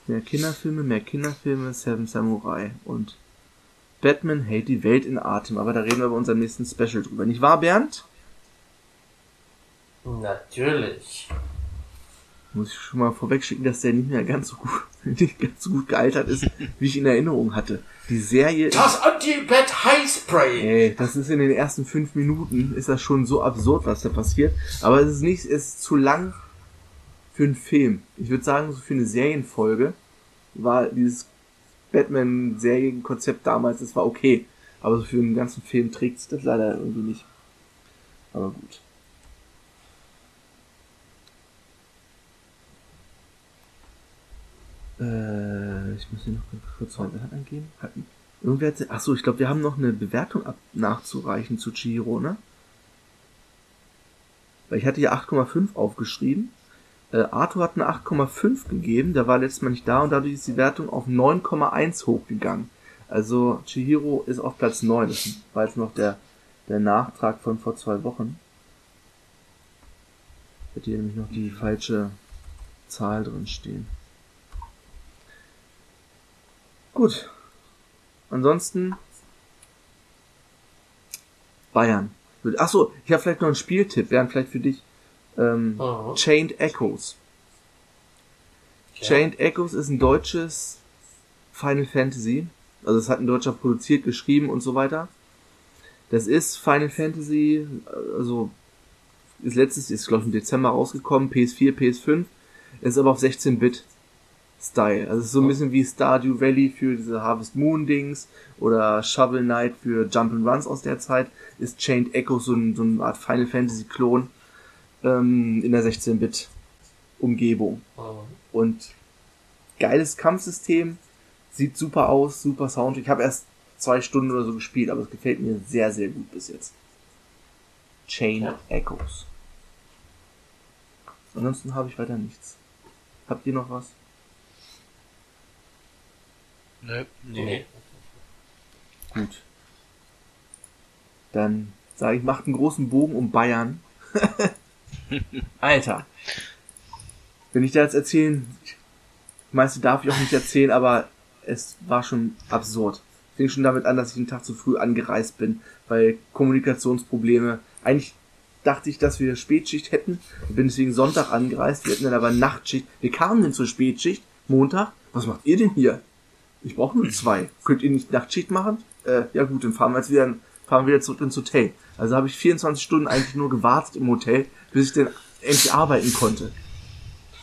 Mehr Kinderfilme, mehr Kinderfilme, Seven Samurai und Batman hält die Welt in Atem. Aber da reden wir bei unserem nächsten Special drüber. Nicht wahr, Bernd? Natürlich. Muss ich schon mal vorwegschicken, dass der nicht mehr ganz so gut, nicht ganz so gut gealtert ist, wie ich in Erinnerung hatte. Die Serie. Das Anti-Bat Highspray! Ey, das ist in den ersten fünf Minuten, ist das schon so absurd, was da passiert. Aber es ist nicht, es ist zu lang für einen Film. Ich würde sagen, so für eine Serienfolge war dieses Batman-Serienkonzept damals, das war okay. Aber so für einen ganzen Film trägt es das leider irgendwie nicht. Aber gut. Äh, ich muss hier noch kurz eingeben. Hatten. Irgendwer hat, ach so, ich glaube, wir haben noch eine Bewertung ab, nachzureichen zu Chihiro, ne? Weil ich hatte hier 8,5 aufgeschrieben. Äh, Arthur hat eine 8,5 gegeben, der war letztes Mal nicht da und dadurch ist die Wertung auf 9,1 hochgegangen. Also Chihiro ist auf Platz 9. Das war jetzt noch der, der Nachtrag von vor zwei Wochen. Hat hier nämlich noch die falsche Zahl drin stehen. Gut. Ansonsten Bayern. Ach so, ich habe vielleicht noch einen Spieltipp, wären vielleicht für dich ähm, Mhm. Chained Echoes. Ja. Chained Echoes ist ein deutsches Final Fantasy. Also es hat ein Deutscher produziert, geschrieben und so weiter. Das ist Final Fantasy, also ist letztes, ist glaube ich im Dezember rausgekommen, PS4, PS5, ist aber auf 16-Bit Style. Also ist so ein bisschen wie Stardew Valley für diese Harvest Moon Dings oder Shovel Knight für Jump'n'Runs aus der Zeit, ist Chained Echoes so, ein, so eine Art Final Fantasy Klon ähm, in der 16-Bit Umgebung. Mhm. Und geiles Kampfsystem, sieht super aus, super Sound. Ich habe erst zwei Stunden oder so gespielt, aber es gefällt mir sehr, sehr gut bis jetzt. Chain Ja. Echoes. Ansonsten habe ich weiter nichts. Habt ihr noch was? Nö. Nee. Gut. Dann sage ich, macht einen großen Bogen um Bayern. Alter. Wenn ich da jetzt erzählen, meiste darf ich auch nicht erzählen, aber es war schon absurd. Fing schon damit an, dass ich einen Tag zu früh angereist bin, weil Kommunikationsprobleme. Eigentlich dachte ich, dass wir Spätschicht hätten. Bin deswegen Sonntag angereist. Wir hatten dann aber Nachtschicht. Wir kamen dann zur Spätschicht. Montag. Was macht ihr denn hier? Ich brauche nur zwei. Könnt ihr nicht Nachtschicht machen? Äh, ja gut, dann fahren wir jetzt wieder, fahren wir wieder zurück ins Hotel. Also habe ich 24 Stunden eigentlich nur gewartet im Hotel, bis ich dann endlich arbeiten konnte.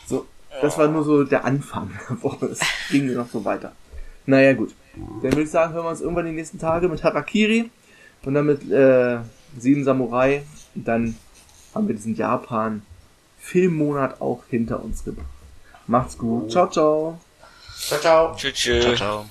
So, das war nur so der Anfang der Woche. Es ging noch so weiter. Naja, gut. Dann würde ich sagen, hören wir uns irgendwann die nächsten Tage mit Harakiri und dann mit äh, Sieben Samurai. Und dann haben wir diesen Japan-Filmmonat auch hinter uns gebracht. Macht's gut. Ciao, ciao. Ciao, ciao. Tschüss. tschüss. Ciao, ciao.